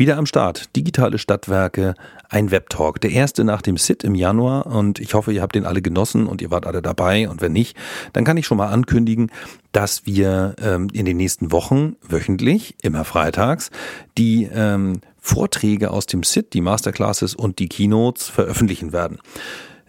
Wieder am Start. Digitale Stadtwerke, ein Webtalk. Der erste nach dem SIT im Januar und ich hoffe, ihr habt den alle genossen und ihr wart alle dabei und wenn nicht, dann kann ich schon mal ankündigen, dass wir ähm, in den nächsten Wochen wöchentlich, immer freitags, die ähm, Vorträge aus dem SIT, die Masterclasses und die Keynotes veröffentlichen werden.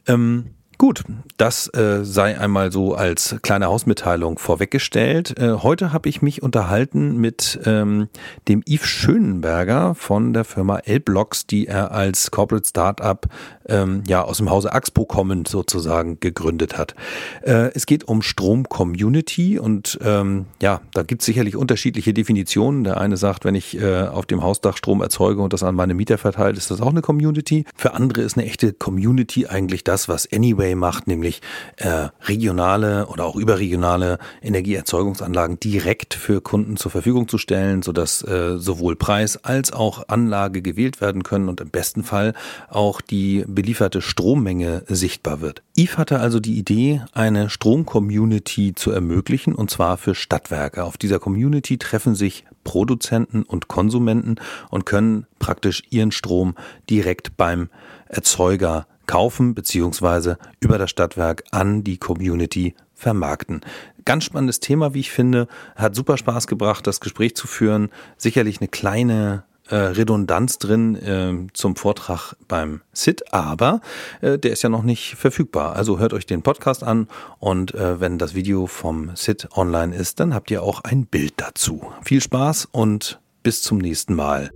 Ähm, Gut, das äh, sei einmal so als kleine Hausmitteilung vorweggestellt. Äh, heute habe ich mich unterhalten mit ähm, dem Yves Schönenberger von der Firma L-Blocks, die er als Corporate Startup ähm, ja aus dem Hause Axpo kommend sozusagen gegründet hat. Äh, es geht um Strom Community und ähm, ja, da gibt es sicherlich unterschiedliche Definitionen. Der eine sagt, wenn ich äh, auf dem Hausdach Strom erzeuge und das an meine Mieter verteilt, ist das auch eine Community. Für andere ist eine echte Community eigentlich das, was Anyway Huawei macht, nämlich äh, regionale oder auch überregionale Energieerzeugungsanlagen direkt für Kunden zur Verfügung zu stellen, sodass äh, sowohl Preis als auch Anlage gewählt werden können und im besten Fall auch die belieferte Strommenge sichtbar wird. Eve hatte also die Idee, eine Strom-Community zu ermöglichen und zwar für Stadtwerke. Auf dieser Community treffen sich Produzenten und Konsumenten und können praktisch ihren Strom direkt beim Erzeuger kaufen beziehungsweise über das Stadtwerk an die Community vermarkten. Ganz spannendes Thema, wie ich finde. Hat super Spaß gebracht, das Gespräch zu führen. Sicherlich eine kleine äh, Redundanz drin äh, zum Vortrag beim SIT, aber äh, der ist ja noch nicht verfügbar. Also hört euch den Podcast an und äh, wenn das Video vom SIT online ist, dann habt ihr auch ein Bild dazu. Viel Spaß und bis zum nächsten Mal.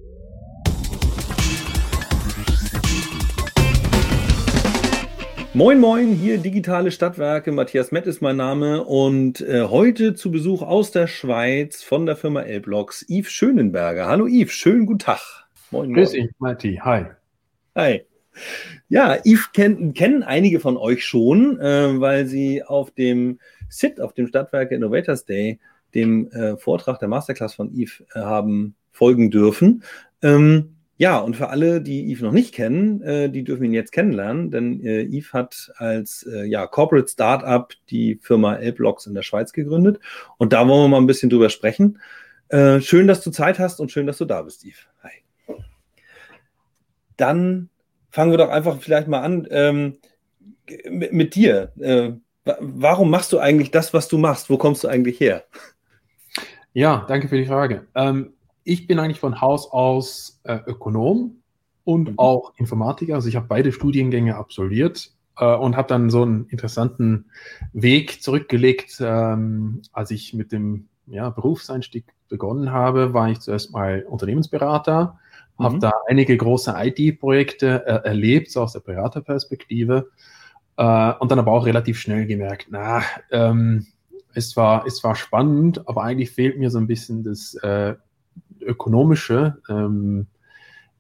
Moin, moin, hier digitale Stadtwerke. Matthias Mett ist mein Name und äh, heute zu Besuch aus der Schweiz von der Firma L-Blocks Yves Schönenberger. Hallo Yves, schönen guten Tag. Moin, moin. Grüß dich, Matti. Hi. Hi. Ja, Yves kenn, kennen einige von euch schon, äh, weil sie auf dem SIT, auf dem Stadtwerke Innovators Day, dem äh, Vortrag der Masterclass von Yves äh, haben folgen dürfen. Ähm, ja, und für alle, die Yves noch nicht kennen, äh, die dürfen ihn jetzt kennenlernen, denn äh, Yves hat als äh, ja, Corporate Startup die Firma Elblocks in der Schweiz gegründet. Und da wollen wir mal ein bisschen drüber sprechen. Äh, schön, dass du Zeit hast und schön, dass du da bist, Yves. Hi. Dann fangen wir doch einfach vielleicht mal an ähm, mit, mit, dir. Äh, warum machst du eigentlich das, was du machst? Wo kommst du eigentlich her? Ja, danke für die Frage. Ähm, ich bin eigentlich von Haus aus äh, Ökonom und mhm. auch Informatiker. Also ich habe beide Studiengänge absolviert äh, und habe dann so einen interessanten Weg zurückgelegt. Ähm, als ich mit dem ja, Berufseinstieg begonnen habe, war ich zuerst mal Unternehmensberater, mhm. habe da einige große IT-Projekte äh, erlebt, so aus der Beraterperspektive. Äh, und dann aber auch relativ schnell gemerkt, na, ähm, es war, es war spannend, aber eigentlich fehlt mir so ein bisschen das äh, ökonomische ähm,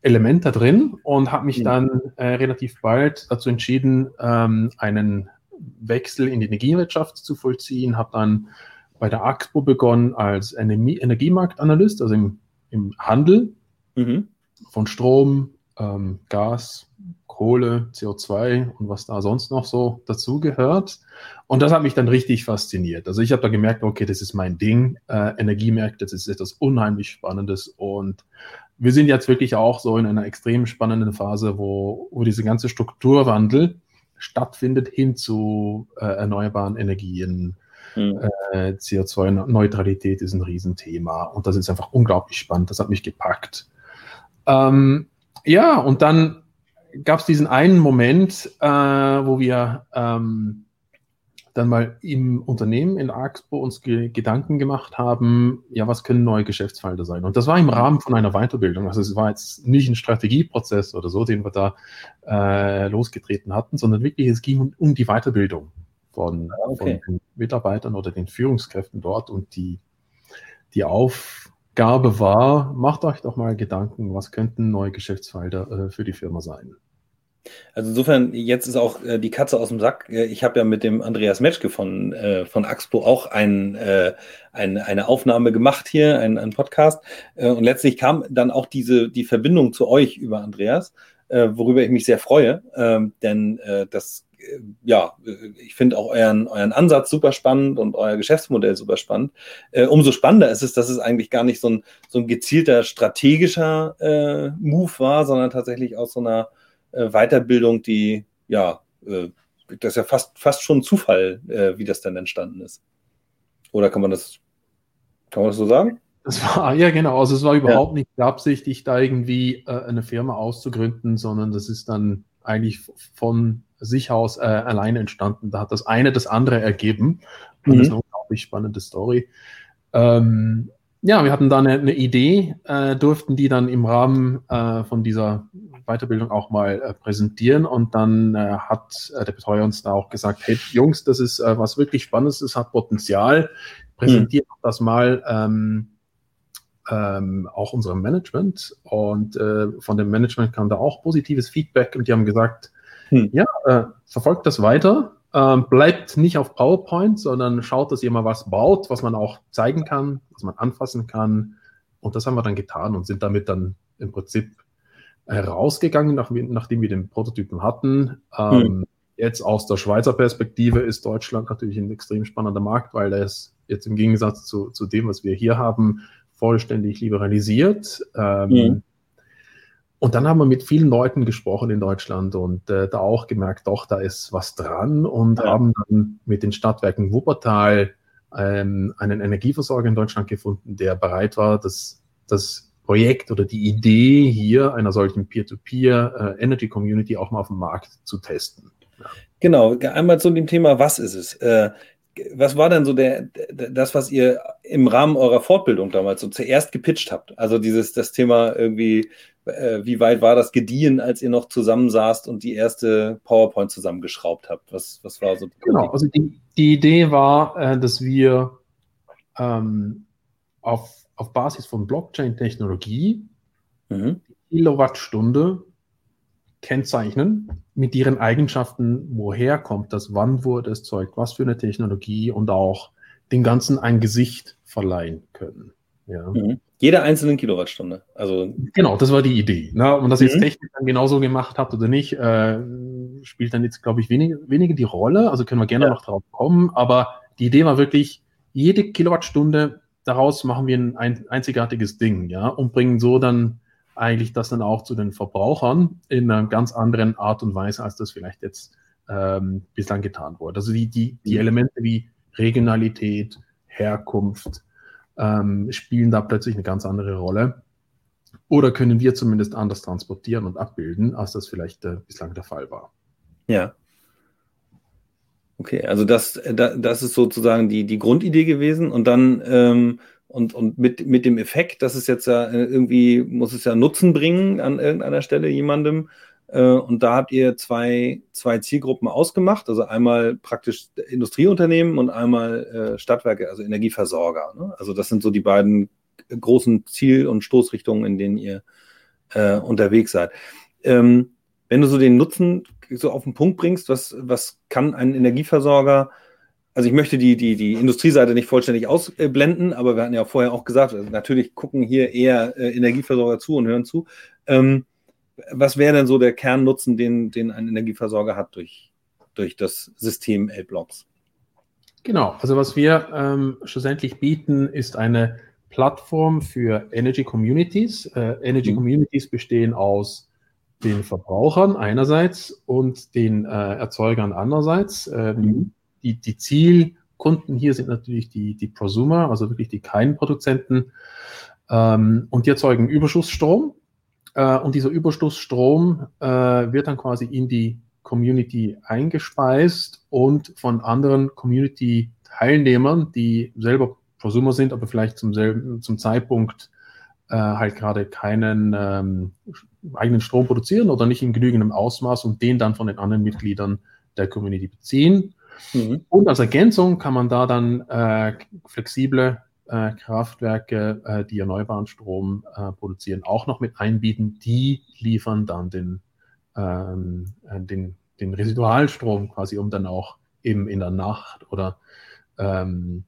Element da drin und habe mich mhm. dann äh, relativ bald dazu entschieden, ähm, einen Wechsel in die Energiewirtschaft zu vollziehen, habe dann bei der AXPO begonnen als Energie Energiemarktanalyst, also im, im Handel mhm. von Strom, ähm, Gas, Kohle, CO2 und was da sonst noch so dazugehört. Und das hat mich dann richtig fasziniert. Also ich habe da gemerkt, okay, das ist mein Ding. Äh, Energiemärkte, das ist etwas unheimlich Spannendes. Und wir sind jetzt wirklich auch so in einer extrem spannenden Phase, wo, wo diese ganze Strukturwandel stattfindet hin zu äh, erneuerbaren Energien. Mhm. Äh, CO2-Neutralität ist ein Riesenthema und das ist einfach unglaublich spannend. Das hat mich gepackt. Ähm, ja, und dann gab es diesen einen Moment, äh, wo wir ähm, dann mal im Unternehmen in Axpo uns ge Gedanken gemacht haben, ja, was können neue Geschäftsfelder sein? Und das war im Rahmen von einer Weiterbildung. Also es war jetzt nicht ein Strategieprozess oder so, den wir da äh, losgetreten hatten, sondern wirklich, es ging um, die Weiterbildung von, ah, okay. von, den Mitarbeitern oder den Führungskräften dort und die, die Aufgabe war, macht euch doch mal Gedanken, was könnten neue Geschäftsfelder äh, für die Firma sein. Also insofern, jetzt ist auch äh, die Katze aus dem Sack. Äh, ich habe ja mit dem Andreas Metschke von, äh, von Axpo auch ein, äh, ein, eine Aufnahme gemacht hier, einen, einen Podcast. Äh, und letztlich kam dann auch diese, die Verbindung zu euch über Andreas, äh, worüber ich mich sehr freue. Ähm, denn das ja, ich finde auch euren, euren Ansatz super spannend und euer Geschäftsmodell super spannend. Äh, umso spannender ist es, dass es eigentlich gar nicht so ein, so ein gezielter strategischer äh, Move war, sondern tatsächlich aus so einer äh, Weiterbildung, die, ja, äh, das ist ja fast, fast schon Zufall, äh, wie das dann entstanden ist. Oder kann man das, kann man das so sagen? Das war, ja genau, also es war überhaupt ja. nicht beabsichtigt, da irgendwie äh, eine Firma auszugründen, sondern das ist dann eigentlich von sich aus äh, alleine entstanden. Da hat das eine das andere ergeben. Mhm. das ist eine unglaublich spannende Story. Ähm, ja, wir hatten da eine, eine Idee, äh, durften die dann im Rahmen äh, von dieser Weiterbildung auch mal äh, präsentieren und dann äh, hat äh, der Betreuer uns da auch gesagt, hey Jungs, das ist äh, was wirklich Spannendes, das hat Potenzial, präsentiert mhm. das mal ähm, ähm, auch unserem Management und äh, von dem Management kam da auch positives Feedback und die haben gesagt, hm. ja, äh, verfolgt das weiter, äh, bleibt nicht auf PowerPoint, sondern schaut, dass ihr mal was baut, was man auch zeigen kann, was man anfassen kann und das haben wir dann getan und sind damit dann im Prinzip herausgegangen, nach, nachdem wir den Prototypen hatten. Ähm, hm. Jetzt aus der Schweizer Perspektive ist Deutschland natürlich ein extrem spannender Markt, weil es jetzt im Gegensatz zu, zu dem, was wir hier haben, vollständig liberalisiert. Ähm, mhm. Und dann haben wir mit vielen Leuten gesprochen in Deutschland und äh, da auch gemerkt, doch, da ist was dran und ja. haben dann mit den Stadtwerken Wuppertal ähm, einen Energieversorger in Deutschland gefunden, der bereit war, das, das Projekt oder die Idee hier einer solchen Peer-to-Peer äh, Energy Community auch mal auf dem Markt zu testen. Ja. Genau, einmal zu dem Thema, was ist es? Äh, was war denn so der, das, was ihr im Rahmen eurer Fortbildung damals so zuerst gepitcht habt? Also dieses, das Thema irgendwie, äh, wie weit war das gediehen, als ihr noch zusammensaßt und die erste PowerPoint zusammengeschraubt habt? Was, was war so? Genau, also die, die Idee war, äh, dass wir ähm, auf, auf Basis von Blockchain-Technologie mhm. Kilowattstunde kennzeichnen mit ihren Eigenschaften, woher kommt das, wann wurde es zeugt, was für eine Technologie und auch dem Ganzen ein Gesicht verleihen können. Ja. Mhm. Jede einzelne Kilowattstunde. Also genau, das war die Idee. Ne? Und dass mhm. jetzt Technik dann genauso gemacht habt oder nicht, äh, spielt dann jetzt, glaube ich, weniger wenige die Rolle. Also können wir gerne ja. noch drauf kommen. Aber die Idee war wirklich, jede Kilowattstunde daraus machen wir ein, ein einzigartiges Ding, ja, und bringen so dann eigentlich das dann auch zu den Verbrauchern in einer ganz anderen Art und Weise, als das vielleicht jetzt ähm, bislang getan wurde. Also die, die, die mhm. Elemente wie Regionalität, Herkunft ähm, spielen da plötzlich eine ganz andere Rolle. Oder können wir zumindest anders transportieren und abbilden, als das vielleicht äh, bislang der Fall war. Ja. Okay, also das, äh, das ist sozusagen die, die Grundidee gewesen. Und dann ähm, und, und mit, mit dem Effekt, dass es jetzt ja äh, irgendwie, muss es ja Nutzen bringen an irgendeiner Stelle jemandem. Äh, und da habt ihr zwei, zwei Zielgruppen ausgemacht, also einmal praktisch Industrieunternehmen und einmal äh, Stadtwerke, also Energieversorger. Ne? Also das sind so die beiden großen Ziel- und Stoßrichtungen, in denen ihr äh, unterwegs seid. Ähm, wenn du so den Nutzen so auf den Punkt bringst, was, was kann ein Energieversorger also ich möchte die, die, die Industrieseite nicht vollständig ausblenden, aber wir hatten ja vorher auch gesagt, also natürlich gucken hier eher äh, Energieversorger zu und hören zu. Ähm, was wäre denn so der Kernnutzen, den, den ein Energieversorger hat durch, durch das System L-Blocks? Genau, also was wir ähm, schlussendlich bieten, ist eine Plattform für Energy Communities. Äh, Energy mhm. Communities bestehen aus den Verbrauchern einerseits und den äh, Erzeugern andererseits. Ähm, mhm die, die Zielkunden hier sind natürlich die, die Prosumer, also wirklich die kleinen Produzenten. Ähm, und die erzeugen Überschussstrom. Äh, und dieser Überschussstrom äh, wird dann quasi in die Community eingespeist und von anderen Community-Teilnehmern, die selber Prosumer sind, aber vielleicht zum, selben, zum Zeitpunkt äh, halt gerade keinen ähm, eigenen Strom produzieren oder nicht in genügendem Ausmaß und den dann von den anderen Mitgliedern der Community beziehen. Mhm. Und als Ergänzung kann man da dann äh, flexible äh, Kraftwerke, äh, die erneuerbaren Strom äh, produzieren, auch noch mit einbieten. Die liefern dann den, ähm, äh, den, den Residualstrom quasi, um dann auch eben in der Nacht oder ähm,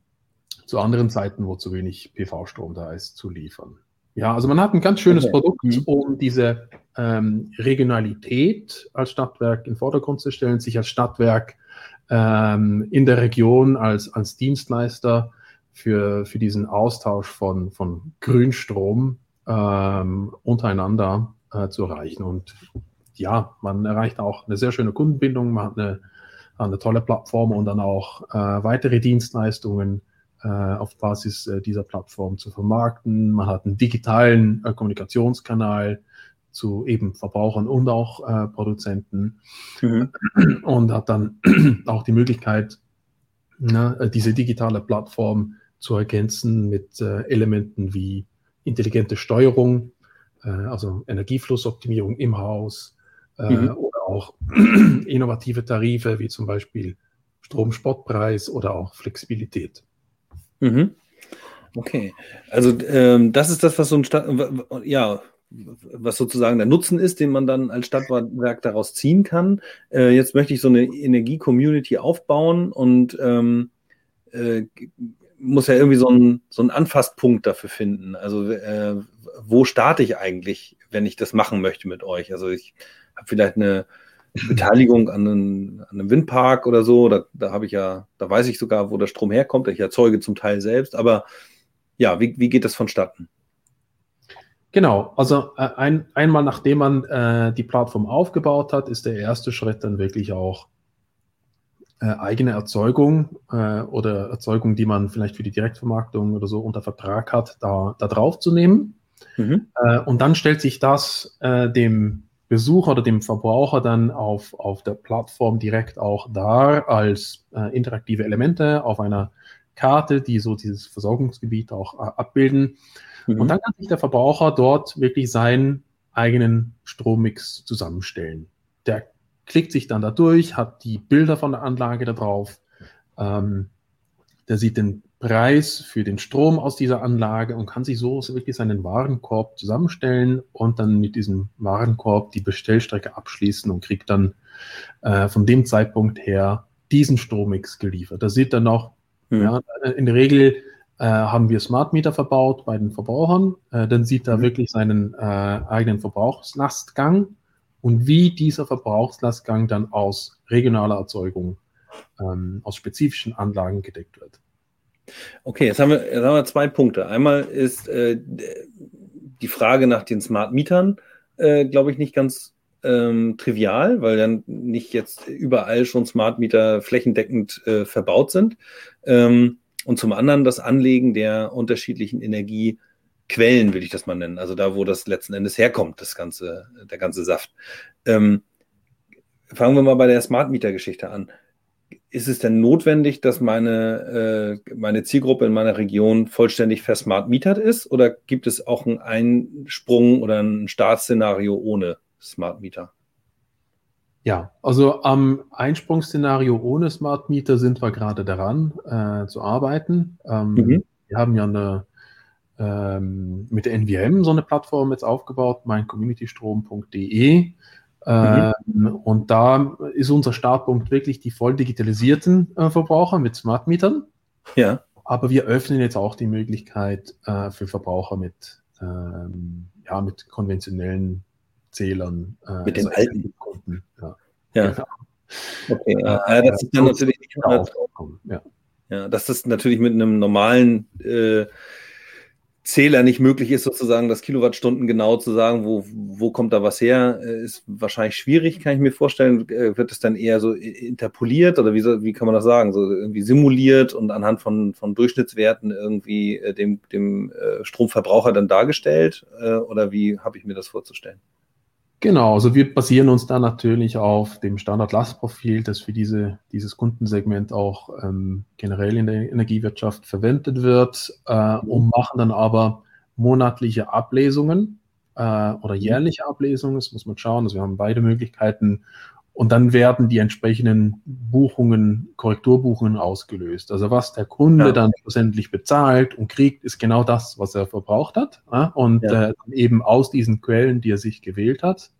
zu anderen Zeiten, wo zu wenig PV-Strom da ist, zu liefern. Ja, also man hat ein ganz schönes okay. Produkt, mhm. um diese ähm, Regionalität als Stadtwerk in den Vordergrund zu stellen, sich als Stadtwerk ähm, in der Region als, als Dienstleister für, für diesen Austausch von, von Grünstrom ähm, untereinander äh, zu erreichen. Und ja, man erreicht auch eine sehr schöne Kundenbindung, man hat eine, eine tolle Plattform und dann auch äh, weitere Dienstleistungen äh, auf Basis äh, dieser Plattform zu vermarkten. Man hat einen digitalen äh, Kommunikationskanal zu eben Verbrauchern und auch äh, Produzenten mhm. und hat dann auch die Möglichkeit, ne, diese digitale Plattform zu ergänzen mit äh, Elementen wie intelligente Steuerung, äh, also Energieflussoptimierung im Haus äh, mhm. oder auch innovative Tarife wie zum Beispiel Stromspotpreis oder auch Flexibilität. Mhm. Okay, also ähm, das ist das, was so ein Stadt, ja, was sozusagen der Nutzen ist, den man dann als Stadtwerk daraus ziehen kann. Äh, jetzt möchte ich so eine Energie-Community aufbauen und ähm, äh, muss ja irgendwie so einen, so einen Anfasspunkt dafür finden. Also äh, wo starte ich eigentlich, wenn ich das machen möchte mit euch? Also ich habe vielleicht eine Beteiligung an einem, an einem Windpark oder so. Da, da habe ich ja, da weiß ich sogar, wo der Strom herkommt. Ich erzeuge zum Teil selbst. Aber ja, wie, wie geht das vonstatten? Genau, also äh, ein, einmal nachdem man äh, die Plattform aufgebaut hat, ist der erste Schritt dann wirklich auch äh, eigene Erzeugung äh, oder Erzeugung, die man vielleicht für die Direktvermarktung oder so unter Vertrag hat, da, da drauf zu nehmen. Mhm. Äh, und dann stellt sich das äh, dem Besucher oder dem Verbraucher dann auf, auf der Plattform direkt auch dar als interaktive Elemente auf einer Karte, die so dieses Versorgungsgebiet auch abbilden. Mhm. Und dann kann sich der Verbraucher dort wirklich seinen eigenen Strommix zusammenstellen. Der klickt sich dann da durch, hat die Bilder von der Anlage da drauf, ähm, der sieht den Preis für den Strom aus dieser Anlage und kann sich so wirklich seinen Warenkorb zusammenstellen und dann mit diesem Warenkorb die Bestellstrecke abschließen und kriegt dann äh, von dem Zeitpunkt her diesen Strommix geliefert. Da sieht dann noch, mhm. ja, in der Regel haben wir Smart Meter verbaut bei den Verbrauchern. Äh, dann sieht er mhm. wirklich seinen äh, eigenen Verbrauchslastgang und wie dieser Verbrauchslastgang dann aus regionaler Erzeugung, ähm, aus spezifischen Anlagen gedeckt wird. Okay, jetzt haben wir, jetzt haben wir zwei Punkte. Einmal ist äh, die Frage nach den Smart Mietern, äh, glaube ich, nicht ganz ähm, trivial, weil dann nicht jetzt überall schon Smart Mieter flächendeckend äh, verbaut sind. Ähm, und zum anderen das Anlegen der unterschiedlichen Energiequellen, will ich das mal nennen. Also da, wo das letzten Endes herkommt, das ganze, der ganze Saft. Ähm, fangen wir mal bei der Smart Meter Geschichte an ist es denn notwendig, dass meine, äh, meine Zielgruppe in meiner Region vollständig versmart mietert ist? Oder gibt es auch einen Einsprung oder ein Startszenario ohne Smart Meter? Ja, also am Einsprungsszenario ohne Smart Meter sind wir gerade daran äh, zu arbeiten. Ähm, mhm. Wir haben ja eine, ähm, mit der NVM so eine Plattform jetzt aufgebaut, meincommunitystrom.de. Mhm. Ähm, und da ist unser Startpunkt wirklich die voll digitalisierten äh, Verbraucher mit Smart Mietern. Ja. Aber wir öffnen jetzt auch die Möglichkeit äh, für Verbraucher mit, ähm, ja, mit konventionellen Zählern. Äh, mit den also alten Kunden. Ja. ja. Genau. Okay, ja, das ist dann natürlich nicht ja. ja, dass das natürlich mit einem normalen äh, Zähler nicht möglich ist, sozusagen das Kilowattstunden genau zu sagen, wo, wo kommt da was her, äh, ist wahrscheinlich schwierig, kann ich mir vorstellen. Äh, wird es dann eher so interpoliert oder wie, wie kann man das sagen, so irgendwie simuliert und anhand von, von Durchschnittswerten irgendwie äh, dem, dem Stromverbraucher dann dargestellt? Oder wie habe ich mir das vorzustellen? Genau, also wir basieren uns da natürlich auf dem Standard-Lastprofil, das für diese, dieses Kundensegment auch ähm, generell in der Energiewirtschaft verwendet wird äh, und machen dann aber monatliche Ablesungen äh, oder jährliche Ablesungen, das muss man schauen. Also wir haben beide Möglichkeiten und dann werden die entsprechenden Buchungen, Korrekturbuchungen ausgelöst. Also was der Kunde ja. dann schlussendlich bezahlt und kriegt, ist genau das, was er verbraucht hat. Und ja. äh, eben aus diesen Quellen, die er sich gewählt hat,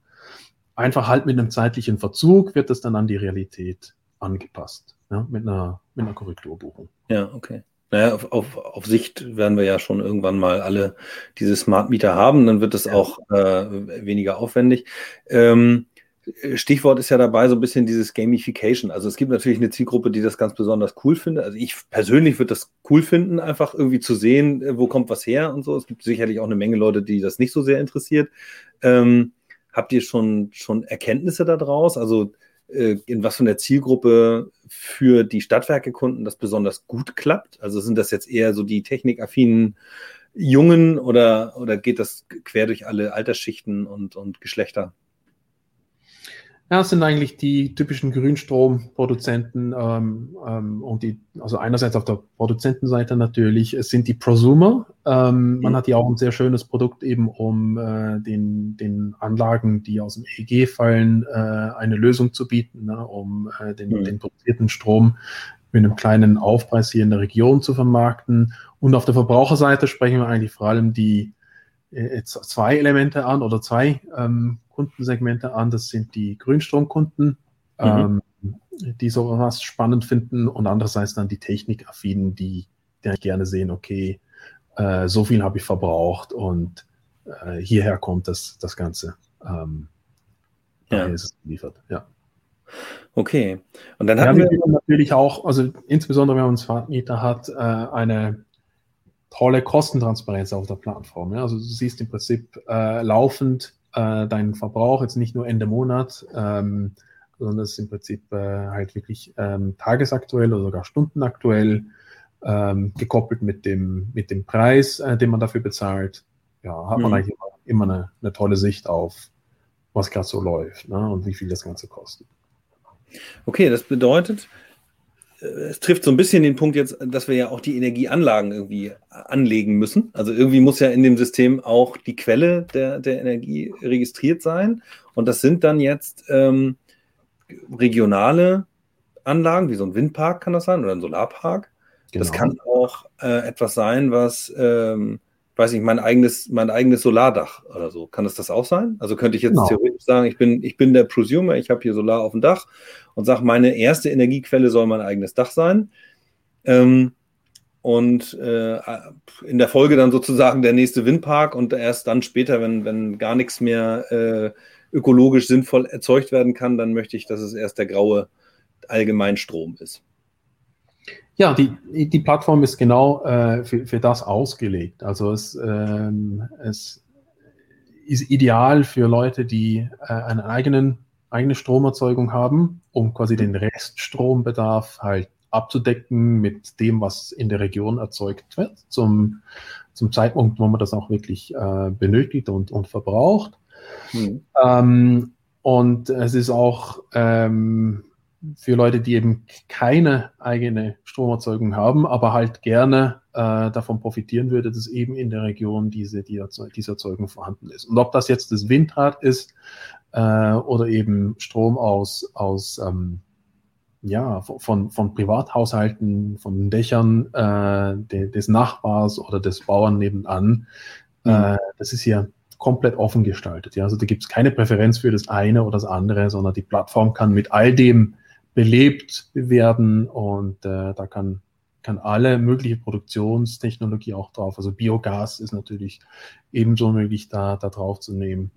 einfach halt mit einem zeitlichen Verzug wird das dann an die Realität angepasst. Ja? Mit, einer, mit einer Korrekturbuchung. Ja, okay. Naja, auf, auf, auf Sicht werden wir ja schon irgendwann mal alle diese Smart Meter haben, dann wird es ja. auch äh, weniger aufwendig. Ähm, Stichwort ist ja dabei so ein bisschen dieses Gamification. Also es gibt natürlich eine Zielgruppe, die das ganz besonders cool findet. Also ich persönlich würde das cool finden, einfach irgendwie zu sehen, äh, wo kommt was her und so. Es gibt sicherlich auch eine Menge Leute, die das nicht so sehr interessiert. Ähm, habt ihr schon, schon Erkenntnisse daraus? Also äh, in was von der Zielgruppe für die Stadtwerkekunden das besonders gut klappt? Also sind das jetzt eher so die technikaffinen Jungen oder, oder geht das quer durch alle Altersschichten und, und Geschlechter? Ja, es sind eigentlich die typischen Grünstromproduzenten ähm, ähm, und die, also einerseits auf der Produzentenseite natürlich, es sind die Prosumer. Ähm, mhm. Man hat ja auch ein sehr schönes Produkt eben, um äh, den, den Anlagen, die aus dem EEG fallen, äh, eine Lösung zu bieten, ne, um äh, den, mhm. den produzierten Strom mit einem kleinen Aufpreis hier in der Region zu vermarkten. Und auf der Verbraucherseite sprechen wir eigentlich vor allem die zwei Elemente an oder zwei ähm, Kundensegmente an. Das sind die Grünstromkunden, mhm. ähm, die sowas spannend finden und andererseits dann die Technikaffinen, die, die gerne sehen, okay, äh, so viel habe ich verbraucht und äh, hierher kommt das, das Ganze. Ähm, ja. ist es geliefert, ja. Okay. Und dann haben ja, wir natürlich auch, also insbesondere wenn man einen Smart Meter hat, äh, eine tolle Kostentransparenz auf der Plattform. Ja? Also du siehst im Prinzip äh, laufend äh, deinen Verbrauch, jetzt nicht nur Ende Monat, ähm, sondern das ist im Prinzip äh, halt wirklich ähm, tagesaktuell oder sogar stundenaktuell ähm, gekoppelt mit dem, mit dem Preis, äh, den man dafür bezahlt. Ja, hat man mhm. eigentlich immer, immer eine, eine, tolle Sicht auf, was gerade so läuft ne, und wie viel das Ganze kostet. Okay, das bedeutet, es trifft so ein bisschen den Punkt jetzt, dass wir ja auch die Energieanlagen irgendwie anlegen müssen. Also irgendwie muss ja in dem System auch die Quelle der, der Energie registriert sein. Und das sind dann jetzt ähm, regionale Anlagen, wie so ein Windpark kann das sein oder ein Solarpark. Genau. Das kann auch äh, etwas sein, was ähm, weiß ich, mein eigenes, mein eigenes Solardach oder so. Kann das das auch sein? Also könnte ich jetzt genau. theoretisch sagen, ich bin, ich bin der Prosumer, ich habe hier Solar auf dem Dach und sage, meine erste Energiequelle soll mein eigenes Dach sein. Ähm, und äh, in der Folge dann sozusagen der nächste Windpark und erst dann später, wenn, wenn gar nichts mehr äh, ökologisch sinnvoll erzeugt werden kann, dann möchte ich, dass es erst der graue Allgemeinstrom ist. Ja, die, die Plattform ist genau äh, für, für das ausgelegt. Also es, ähm, es ist ideal für Leute, die äh, eine eigenen, eigene Stromerzeugung haben, um quasi den Reststrombedarf halt abzudecken mit dem, was in der Region erzeugt wird, zum, zum Zeitpunkt, wo man das auch wirklich äh, benötigt und, und verbraucht. Mhm. Ähm, und es ist auch ähm, für Leute, die eben keine eigene Stromerzeugung haben, aber halt gerne äh, davon profitieren würde, dass eben in der Region diese, die Erzeug diese Erzeugung vorhanden ist. Und ob das jetzt das Windrad ist äh, oder eben Strom aus, aus ähm, ja, von, von Privathaushalten, von Dächern äh, de, des Nachbars oder des Bauern nebenan, mhm. äh, das ist hier komplett offen gestaltet. Ja? Also da gibt es keine Präferenz für das eine oder das andere, sondern die Plattform kann mit all dem belebt werden und äh, da kann, kann alle mögliche Produktionstechnologie auch drauf. Also Biogas ist natürlich ebenso möglich, da, da drauf zu nehmen.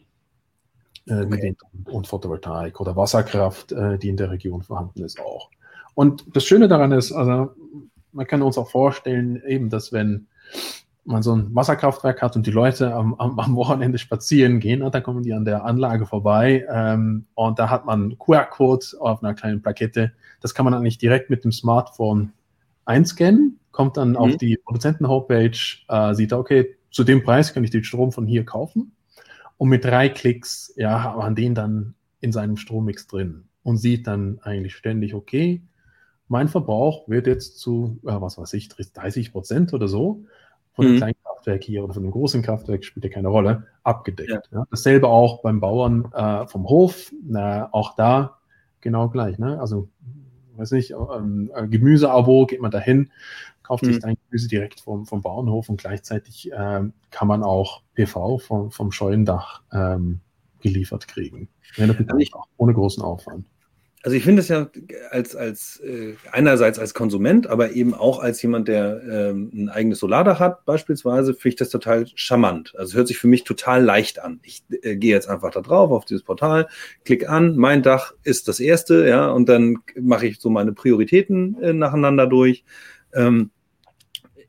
Äh, okay. und Photovoltaik oder Wasserkraft, äh, die in der Region vorhanden ist, auch. Und das Schöne daran ist, also man kann uns auch vorstellen, eben, dass wenn man so ein Wasserkraftwerk hat und die Leute am, am, am Wochenende spazieren gehen, dann kommen die an der Anlage vorbei ähm, und da hat man QR-Code auf einer kleinen Plakette. Das kann man eigentlich direkt mit dem Smartphone einscannen, kommt dann mhm. auf die Produzenten-Homepage, äh, sieht, okay, zu dem Preis kann ich den Strom von hier kaufen und mit drei Klicks ja, hat man den dann in seinem Strommix drin und sieht dann eigentlich ständig, okay, mein Verbrauch wird jetzt zu, äh, was weiß ich, 30 Prozent oder so von einem mhm. kleinen Kraftwerk hier oder von einem großen Kraftwerk, spielt ja keine Rolle, abgedeckt. Ja. Ja. Dasselbe auch beim Bauern äh, vom Hof, na, auch da genau gleich. Ne? Also, weiß nicht, ähm, äh, Gemüseabo geht man dahin, kauft mhm. sich dein Gemüse direkt vom, vom Bauernhof und gleichzeitig ähm, kann man auch PV vom, vom Scheunendach ähm, geliefert kriegen. Ja, natürlich auch ohne großen Aufwand. Also ich finde es ja als, als äh, einerseits als Konsument, aber eben auch als jemand, der ähm, ein eigenes Solardach hat, beispielsweise, finde ich das total charmant. Also hört sich für mich total leicht an. Ich äh, gehe jetzt einfach da drauf auf dieses Portal, klicke an, mein Dach ist das erste, ja, und dann mache ich so meine Prioritäten äh, nacheinander durch. Ähm,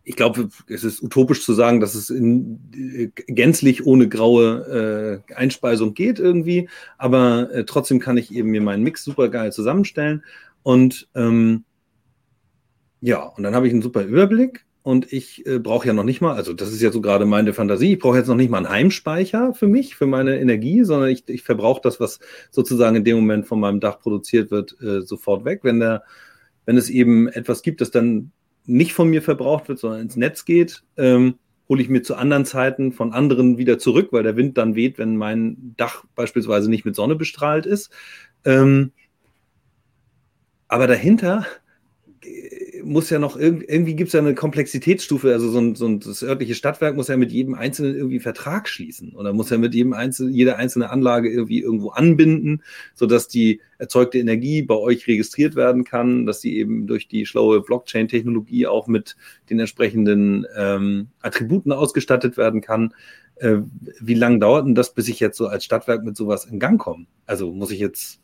ich glaube, es ist utopisch zu sagen, dass es in, äh, gänzlich ohne graue äh, Einspeisung geht irgendwie, aber äh, trotzdem kann ich eben mir meinen Mix super geil zusammenstellen. Und ähm, ja, und dann habe ich einen super Überblick. Und ich äh, brauche ja noch nicht mal, also das ist ja so gerade meine Fantasie, ich brauche jetzt noch nicht mal einen Heimspeicher für mich, für meine Energie, sondern ich, ich verbrauche das, was sozusagen in dem Moment von meinem Dach produziert wird, äh, sofort weg. Wenn der, wenn es eben etwas gibt, das dann nicht von mir verbraucht wird, sondern ins Netz geht, ähm, hole ich mir zu anderen Zeiten von anderen wieder zurück, weil der Wind dann weht, wenn mein Dach beispielsweise nicht mit Sonne bestrahlt ist. Ähm, aber dahinter muss ja noch irgendwie, irgendwie gibt es ja eine Komplexitätsstufe. Also so ein, so ein das örtliche Stadtwerk muss ja mit jedem Einzelnen irgendwie Vertrag schließen oder muss ja mit jedem einzelnen, jeder einzelne Anlage irgendwie irgendwo anbinden, sodass die erzeugte Energie bei euch registriert werden kann, dass die eben durch die schlaue Blockchain-Technologie auch mit den entsprechenden ähm, Attributen ausgestattet werden kann. Äh, wie lange dauert denn das, bis ich jetzt so als Stadtwerk mit sowas in Gang komme? Also muss ich jetzt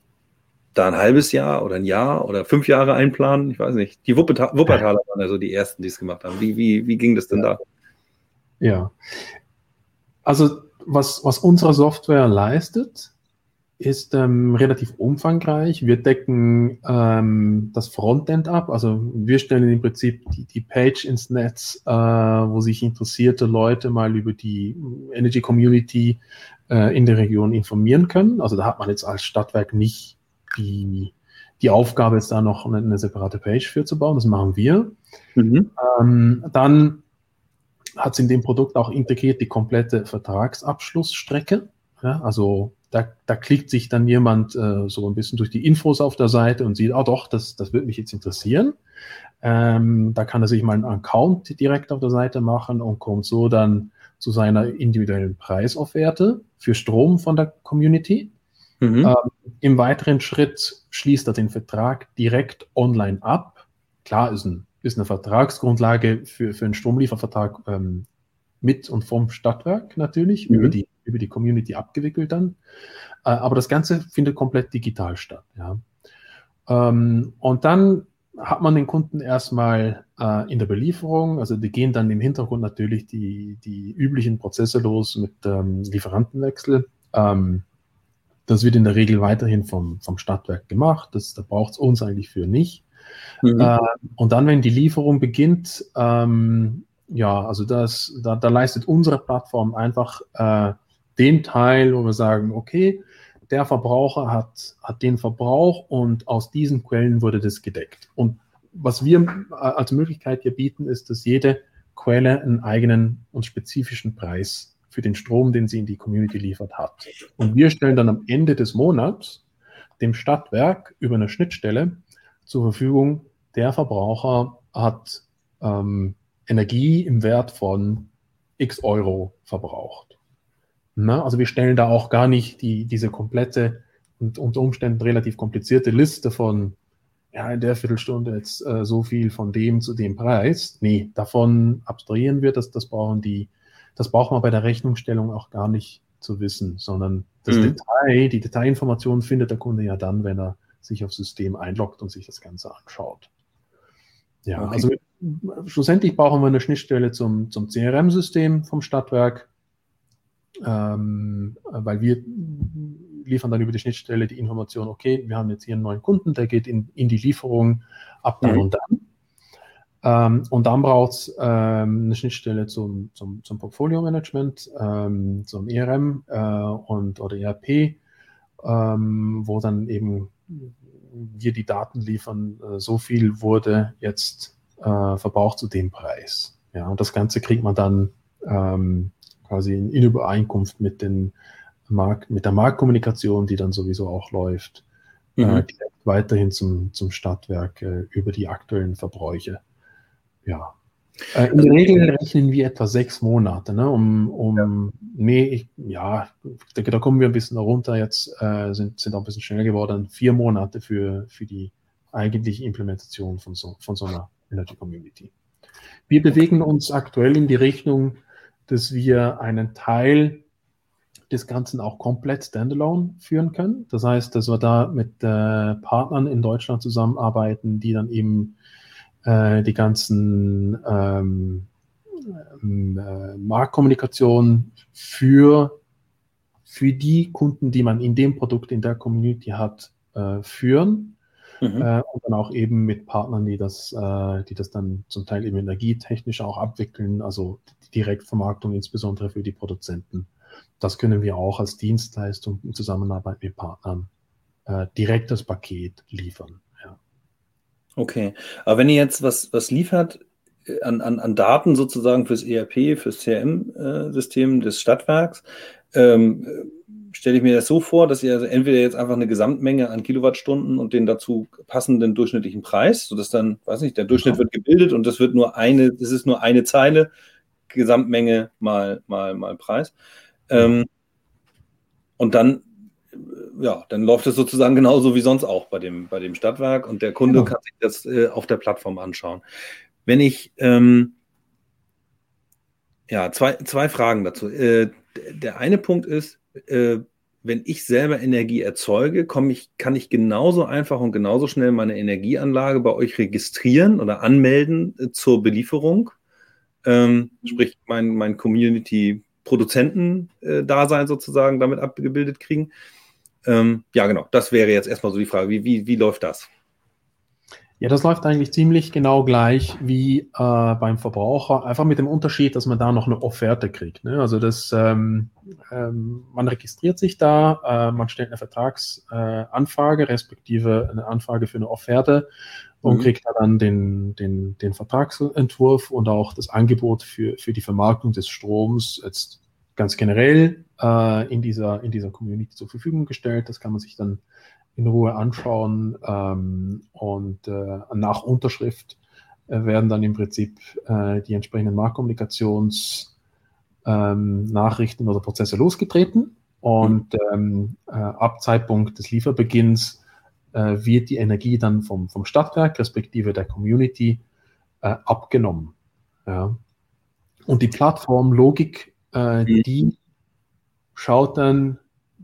da ein halbes Jahr oder ein Jahr oder fünf Jahre einplanen? Ich weiß nicht. Die Wupperta Wuppertaler waren also die ersten, die es gemacht haben. Wie, wie, wie ging das denn da? Ja. Also, was, was unsere Software leistet, ist ähm, relativ umfangreich. Wir decken ähm, das Frontend ab. Also wir stellen im Prinzip die, die Page ins Netz, äh, wo sich interessierte Leute mal über die Energy Community äh, in der Region informieren können. Also da hat man jetzt als Stadtwerk nicht die, die Aufgabe ist da noch eine, eine, separate Page für zu bauen. Das machen wir. Mhm. Ähm, dann hat es in dem Produkt auch integriert die komplette Vertragsabschlussstrecke. Ja, also da, da klickt sich dann jemand äh, so ein bisschen durch die Infos auf der Seite und sieht, ah doch, das, das würde mich jetzt interessieren. Ähm, da kann er sich mal einen Account direkt auf der Seite machen und kommt so dann zu seiner individuellen Preisofferte für Strom von der Community. Mhm. Ähm, Im weiteren Schritt schließt er den Vertrag direkt online ab. Klar ist, ein, ist eine Vertragsgrundlage für, für einen Stromliefervertrag ähm, mit und vom Stadtwerk natürlich, mhm. über, die, über die Community abgewickelt dann. Äh, aber das Ganze findet komplett digital statt. Ja. Ähm, und dann hat man den Kunden erstmal äh, in der Belieferung, also die gehen dann im Hintergrund natürlich die, die üblichen Prozesse los mit ähm, Lieferantenwechsel. Ähm, das wird in der Regel weiterhin vom, vom Stadtwerk gemacht. Das, da braucht es uns eigentlich für nicht. Mhm. Äh, und dann, wenn die Lieferung beginnt, ähm, ja, also das, da, da leistet unsere Plattform einfach äh, den Teil, wo wir sagen, okay, der Verbraucher hat, hat den Verbrauch und aus diesen Quellen wurde das gedeckt. Und was wir äh, als Möglichkeit hier bieten, ist, dass jede Quelle einen eigenen und spezifischen Preis für den Strom, den sie in die Community liefert, hat. Und wir stellen dann am Ende des Monats dem Stadtwerk über eine Schnittstelle zur Verfügung, der Verbraucher hat ähm, Energie im Wert von x Euro verbraucht. Na, also wir stellen da auch gar nicht die, diese komplette und unter Umständen relativ komplizierte Liste von, ja, in der Viertelstunde jetzt äh, so viel von dem zu dem Preis. Nee, davon abstrahieren wir, dass das brauchen die das braucht man bei der Rechnungsstellung auch gar nicht zu wissen, sondern das mhm. Detail, die Detailinformation findet der Kunde ja dann, wenn er sich aufs System einloggt und sich das Ganze anschaut. Ja, okay. also schlussendlich brauchen wir eine Schnittstelle zum, zum CRM-System vom Stadtwerk, ähm, weil wir liefern dann über die Schnittstelle die Information, okay, wir haben jetzt hier einen neuen Kunden, der geht in, in die Lieferung ab dann mhm. und dann. Ähm, und dann braucht es ähm, eine Schnittstelle zum, zum, zum Portfolio-Management, ähm, zum ERM äh, und, oder ERP, ähm, wo dann eben wir die Daten liefern, äh, so viel wurde jetzt äh, verbraucht zu dem Preis. Ja, und das Ganze kriegt man dann ähm, quasi in, in, Übereinkunft mit, den Markt, mit der Marktkommunikation, die dann sowieso auch läuft, äh, mhm. weiterhin zum, zum Stadtwerk äh, über die aktuellen Verbräuche ja. Äh, in der Regel rechnen wir etwa sechs Monate, ne? um, um ja. nee, ich, ja, da, da, kommen wir ein bisschen runter jetzt, äh, sind, sind auch ein bisschen schneller geworden, vier Monate für, für die eigentliche Implementation von so, von so einer Energy Community. Wir bewegen uns aktuell in die Richtung, dass wir einen Teil des Ganzen auch komplett standalone führen können. Das heißt, dass wir da mit äh, Partnern in Deutschland zusammenarbeiten, die dann eben äh, die ganzen ähm, ähm, äh, Marktkommunikation für, für die Kunden, die man in dem Produkt in der Community hat, äh, führen. Mhm. Äh, und dann auch eben mit Partnern, die das, äh, die das dann zum Teil eben energietechnisch auch abwickeln, also die Direktvermarktung insbesondere für die Produzenten. Das können wir auch als Dienstleistung in Zusammenarbeit mit Partnern äh, direkt das Paket liefern. Okay, aber wenn ihr jetzt was, was liefert äh, an, an, an Daten sozusagen fürs ERP, fürs CRM-System äh, des Stadtwerks, ähm, stelle ich mir das so vor, dass ihr also entweder jetzt einfach eine Gesamtmenge an Kilowattstunden und den dazu passenden durchschnittlichen Preis, sodass dann, weiß nicht, der Durchschnitt genau. wird gebildet und das wird nur eine, das ist nur eine Zeile, Gesamtmenge mal, mal, mal Preis. Ähm, und dann ja, dann läuft es sozusagen genauso wie sonst auch bei dem, bei dem Stadtwerk und der Kunde genau. kann sich das äh, auf der Plattform anschauen. Wenn ich, ähm, ja, zwei, zwei Fragen dazu. Äh, der eine Punkt ist, äh, wenn ich selber Energie erzeuge, komme ich, kann ich genauso einfach und genauso schnell meine Energieanlage bei euch registrieren oder anmelden äh, zur Belieferung. Ähm, sprich, mein, mein Community-Produzenten-Dasein äh, sozusagen damit abgebildet kriegen. Ähm, ja, genau. Das wäre jetzt erstmal so die Frage. Wie, wie, wie läuft das? Ja, das läuft eigentlich ziemlich genau gleich wie äh, beim Verbraucher, einfach mit dem Unterschied, dass man da noch eine Offerte kriegt. Ne? Also das, ähm, ähm, man registriert sich da, äh, man stellt eine Vertragsanfrage, äh, respektive eine Anfrage für eine Offerte und mhm. kriegt da dann den, den, den Vertragsentwurf und auch das Angebot für, für die Vermarktung des Stroms jetzt ganz generell äh, in, dieser, in dieser Community zur Verfügung gestellt. Das kann man sich dann in Ruhe anschauen ähm, und äh, nach Unterschrift äh, werden dann im Prinzip äh, die entsprechenden Marktkommunikationsnachrichten ähm, oder Prozesse losgetreten und ähm, äh, ab Zeitpunkt des Lieferbeginns äh, wird die Energie dann vom, vom Stadtwerk respektive der Community äh, abgenommen. Ja. Und die Plattform Logik äh, mhm. die schaut dann,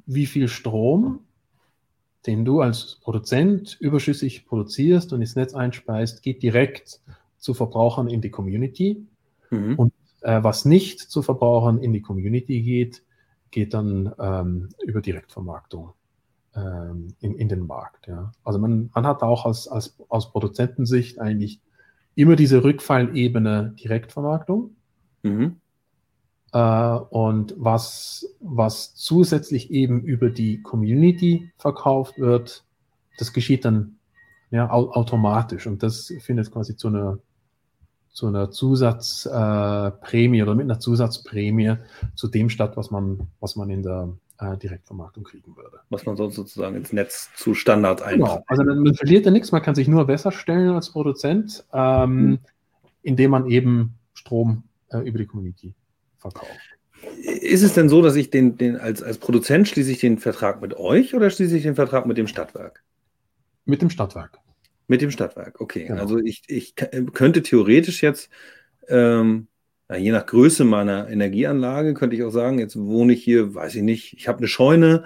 wie viel Strom, den du als Produzent überschüssig produzierst und ins Netz einspeist, geht direkt zu Verbrauchern in die Community. Mhm. Und äh, was nicht zu Verbrauchern in die Community geht, geht dann ähm, über Direktvermarktung ähm, in, in den Markt. Ja. Also man, man hat auch als, als, aus Produzentensicht eigentlich immer diese Rückfallebene Direktvermarktung. Mhm. Äh, und was, was zusätzlich eben über die Community verkauft wird, das geschieht dann ja, automatisch und das findet quasi zu einer, zu einer Zusatzprämie äh, oder mit einer Zusatzprämie zu dem statt, was man, was man in der äh, Direktvermarktung kriegen würde. Was man sonst sozusagen ins Netz zu Standard einbaut. Genau. Also man, man, verliert ja nichts, man kann sich nur besser stellen als Produzent, ähm, mhm. indem man eben Strom äh, über die Community verkauft. Ist es denn so, dass ich den, den als, als Produzent schließe ich den Vertrag mit euch oder schließe ich den Vertrag mit dem Stadtwerk? Mit dem Stadtwerk. Mit dem Stadtwerk, okay. Genau. Also ich, ich könnte theoretisch jetzt, ähm, je nach Größe meiner Energieanlage, könnte ich auch sagen, jetzt wohne ich hier, weiß ich nicht, ich habe eine Scheune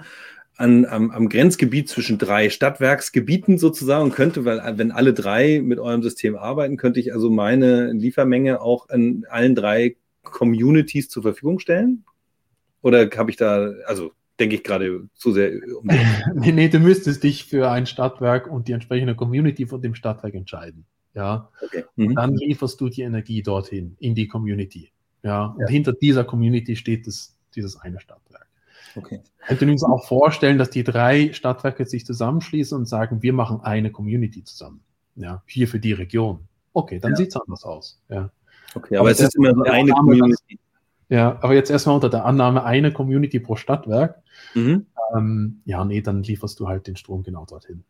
an, am, am Grenzgebiet zwischen drei Stadtwerksgebieten sozusagen und könnte, weil wenn alle drei mit eurem System arbeiten, könnte ich also meine Liefermenge auch an allen drei Communities zur Verfügung stellen? Oder habe ich da, also denke ich gerade zu sehr um nee, nee, du müsstest dich für ein Stadtwerk und die entsprechende Community von dem Stadtwerk entscheiden. Ja. Okay. Mhm. Dann lieferst du die Energie dorthin, in die Community. Ja. Und ja. hinter dieser Community steht das, dieses eine Stadtwerk. Okay. Könnte uns auch vorstellen, dass die drei Stadtwerke sich zusammenschließen und sagen, wir machen eine Community zusammen. Ja, hier für die Region. Okay, dann ja. sieht es anders aus. Ja. Okay, aber, aber es ist immer so eine Annahme, Community. Ja, aber jetzt erstmal unter der Annahme eine Community pro Stadtwerk. Mhm. Ähm, ja, nee, dann lieferst du halt den Strom genau dorthin.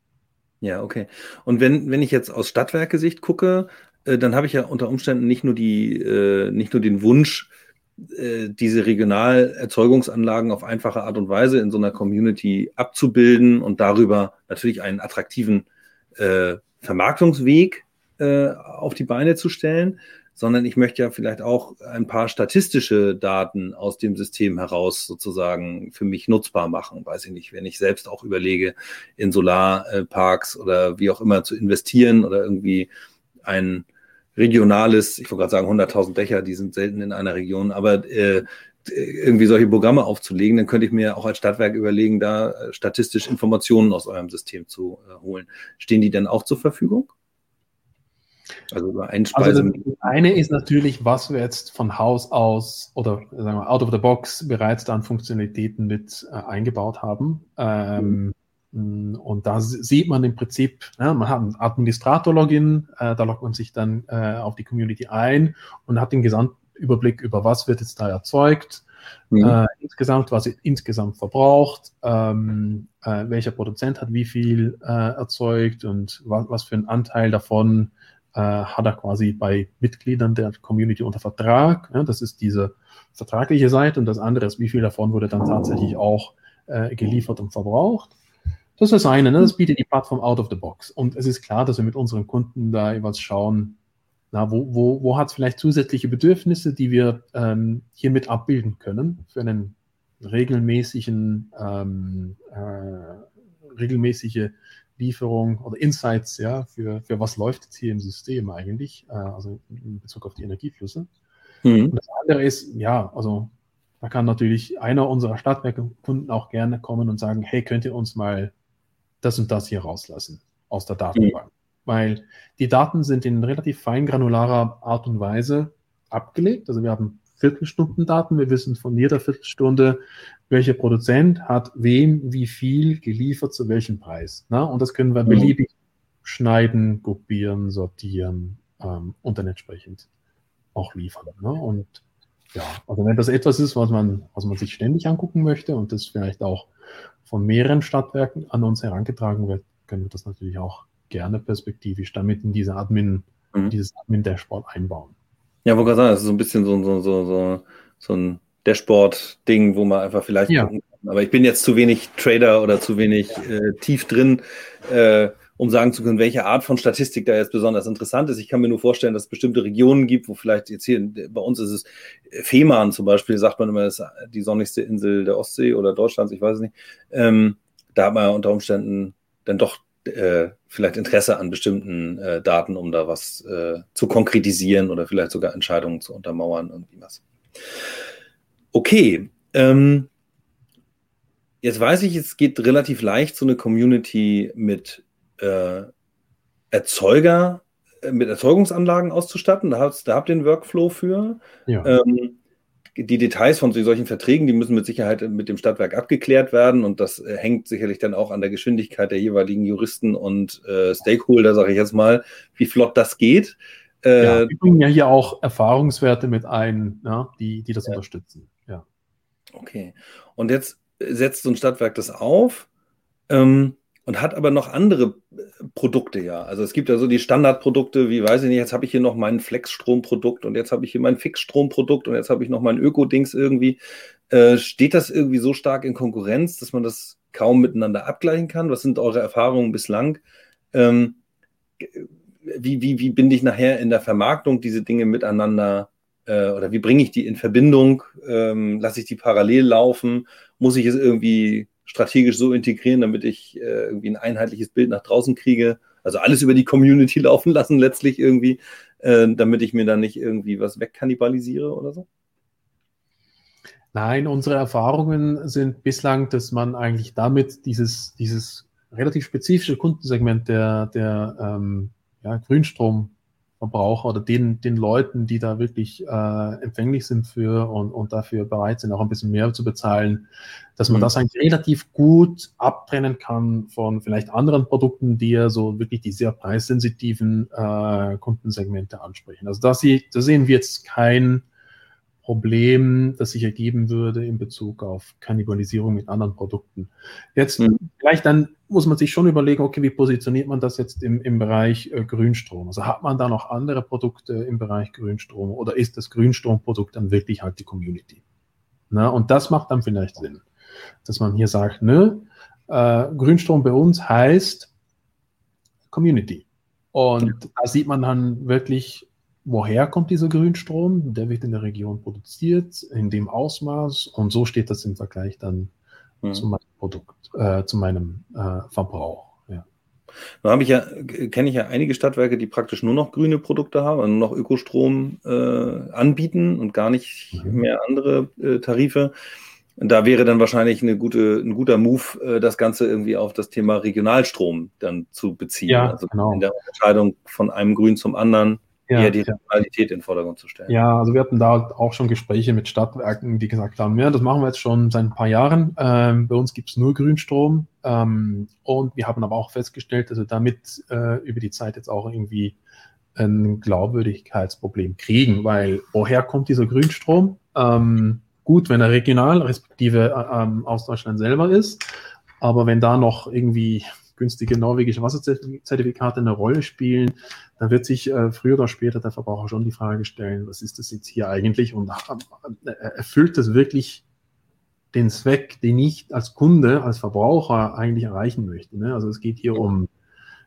Ja, okay. Und wenn, wenn ich jetzt aus Stadtwerke-Sicht gucke, äh, dann habe ich ja unter Umständen nicht nur die, äh, nicht nur den Wunsch, äh, diese Regionalerzeugungsanlagen auf einfache Art und Weise in so einer Community abzubilden und darüber natürlich einen attraktiven äh, Vermarktungsweg äh, auf die Beine zu stellen, sondern ich möchte ja vielleicht auch ein paar statistische Daten aus dem System heraus sozusagen für mich nutzbar machen. Weiß ich nicht, wenn ich selbst auch überlege, in Solarparks oder wie auch immer zu investieren oder irgendwie ein regionales, ich wollte gerade sagen 100.000 Dächer, die sind selten in einer Region, aber äh, irgendwie solche Programme aufzulegen, dann könnte ich mir auch als Stadtwerk überlegen, da äh, statistisch Informationen aus eurem System zu äh, holen. Stehen die denn auch zur Verfügung? Also über Einspeisen. Also das eine ist natürlich, was wir jetzt von Haus aus oder sagen wir out of the box bereits dann Funktionalitäten mit äh, eingebaut haben. Ähm, mhm. Und da sieht man im Prinzip, ja, man hat ein Administrator-Login, äh, da loggt man sich dann äh, auf die Community ein und hat den Gesamtüberblick über was wird jetzt da erzeugt, mhm. äh, insgesamt, was es insgesamt verbraucht, ähm, äh, welcher Produzent hat wie viel äh, erzeugt und was, was für ein Anteil davon äh, hat er quasi bei Mitgliedern der Community unter Vertrag. Ja, das ist diese vertragliche Seite und das andere ist, wie viel davon wurde dann tatsächlich auch äh, geliefert und verbraucht. Das ist das eine, ne? das bietet die Plattform out of the box. Und es ist klar, dass wir mit unseren Kunden da jeweils schauen, na, wo, wo, wo hat es vielleicht zusätzliche Bedürfnisse, die wir ähm, hiermit abbilden können für einen regelmäßigen, ähm, äh, regelmäßige Lieferung oder Insights, ja, für, für was läuft jetzt hier im System eigentlich, äh, also in Bezug auf die Energieflüsse. Mhm. Und das andere ist, ja, also da kann natürlich einer unserer Stadtwerke-Kunden auch gerne kommen und sagen, hey, könnt ihr uns mal das und das hier rauslassen aus der Datenbank? Mhm. Weil die Daten sind in relativ feingranularer Art und Weise abgelegt. Also wir haben Viertelstundendaten. Wir wissen von jeder Viertelstunde, welcher Produzent hat wem wie viel geliefert zu welchem Preis. Ne? Und das können wir mhm. beliebig schneiden, gruppieren, sortieren ähm, und dann entsprechend auch liefern. Ne? Und ja, also wenn das etwas ist, was man, was man sich ständig angucken möchte und das vielleicht auch von mehreren Stadtwerken an uns herangetragen wird, können wir das natürlich auch gerne perspektivisch damit in diese Admin, mhm. dieses Admin-Dashboard einbauen. Ja, gerade sagen, das ist so ein bisschen so, so, so, so, so ein Dashboard-Ding, wo man einfach vielleicht ja. Aber ich bin jetzt zu wenig Trader oder zu wenig äh, tief drin, äh, um sagen zu können, welche Art von Statistik da jetzt besonders interessant ist. Ich kann mir nur vorstellen, dass es bestimmte Regionen gibt, wo vielleicht jetzt hier bei uns ist es Fehmarn zum Beispiel, sagt man immer, ist die sonnigste Insel der Ostsee oder Deutschlands, ich weiß es nicht. Ähm, da hat man ja unter Umständen dann doch äh, vielleicht Interesse an bestimmten äh, Daten, um da was äh, zu konkretisieren oder vielleicht sogar Entscheidungen zu untermauern, irgendwie was. Okay, ähm, jetzt weiß ich, es geht relativ leicht, so eine Community mit äh, Erzeuger, äh, mit Erzeugungsanlagen auszustatten. Da, da habt ihr einen Workflow für. Ja. Ähm, die Details von solchen Verträgen, die müssen mit Sicherheit mit dem Stadtwerk abgeklärt werden und das äh, hängt sicherlich dann auch an der Geschwindigkeit der jeweiligen Juristen und äh, Stakeholder, sage ich jetzt mal, wie flott das geht. Äh, ja, wir bringen ja hier auch Erfahrungswerte mit ein, ja, die, die das ja. unterstützen. Ja. Okay. Und jetzt setzt so ein Stadtwerk das auf. Ähm, und hat aber noch andere äh, Produkte ja. Also es gibt ja so die Standardprodukte, wie weiß ich nicht, jetzt habe ich hier noch mein Flexstromprodukt und jetzt habe ich hier mein Fixstromprodukt und jetzt habe ich noch mein Öko-Dings irgendwie. Äh, steht das irgendwie so stark in Konkurrenz, dass man das kaum miteinander abgleichen kann? Was sind eure Erfahrungen bislang? Ähm, wie, wie, wie binde ich nachher in der Vermarktung diese Dinge miteinander äh, oder wie bringe ich die in Verbindung? Ähm, lasse ich die parallel laufen? Muss ich es irgendwie strategisch so integrieren, damit ich äh, irgendwie ein einheitliches Bild nach draußen kriege. Also alles über die Community laufen lassen, letztlich irgendwie, äh, damit ich mir dann nicht irgendwie was wegkannibalisiere oder so? Nein, unsere Erfahrungen sind bislang, dass man eigentlich damit dieses, dieses relativ spezifische Kundensegment der, der ähm, ja, Grünstrom Verbraucher oder den, den Leuten, die da wirklich äh, empfänglich sind für und, und dafür bereit sind, auch ein bisschen mehr zu bezahlen, dass man mhm. das eigentlich relativ gut abtrennen kann von vielleicht anderen Produkten, die ja so wirklich die sehr preissensitiven äh, Kundensegmente ansprechen. Also da, sie, da sehen wir jetzt kein Problem, das sich ergeben würde in Bezug auf Kannibalisierung mit anderen Produkten. Jetzt mhm. vielleicht dann muss man sich schon überlegen, okay, wie positioniert man das jetzt im, im Bereich äh, Grünstrom? Also hat man da noch andere Produkte im Bereich Grünstrom oder ist das Grünstromprodukt dann wirklich halt die Community? Na, und das macht dann vielleicht Sinn, dass man hier sagt, ne, äh, Grünstrom bei uns heißt Community. Und da sieht man dann wirklich, woher kommt dieser Grünstrom? Der wird in der Region produziert, in dem Ausmaß und so steht das im Vergleich dann mhm. zu meinem Produkt, äh, zu meinem äh, Verbrauch. Ja. Nun habe ich ja, kenne ich ja einige Stadtwerke, die praktisch nur noch grüne Produkte haben, also nur noch Ökostrom äh, anbieten und gar nicht mhm. mehr andere äh, Tarife. Da wäre dann wahrscheinlich eine gute, ein guter Move, äh, das Ganze irgendwie auf das Thema Regionalstrom dann zu beziehen. Ja, also genau. in der Entscheidung von einem Grün zum anderen ja, eher die Regionalität ja. in den Vordergrund zu stellen. Ja, also wir hatten da auch schon Gespräche mit Stadtwerken, die gesagt haben, ja, das machen wir jetzt schon seit ein paar Jahren. Ähm, bei uns gibt es nur Grünstrom. Ähm, und wir haben aber auch festgestellt, dass wir damit äh, über die Zeit jetzt auch irgendwie ein Glaubwürdigkeitsproblem kriegen, weil woher kommt dieser Grünstrom? Ähm, gut, wenn er regional, respektive äh, ähm, aus Deutschland selber ist. Aber wenn da noch irgendwie günstige norwegische Wasserzertifikate eine Rolle spielen, dann wird sich äh, früher oder später der Verbraucher schon die Frage stellen, was ist das jetzt hier eigentlich und äh, erfüllt das wirklich den Zweck, den ich als Kunde, als Verbraucher eigentlich erreichen möchte. Ne? Also es geht hier um,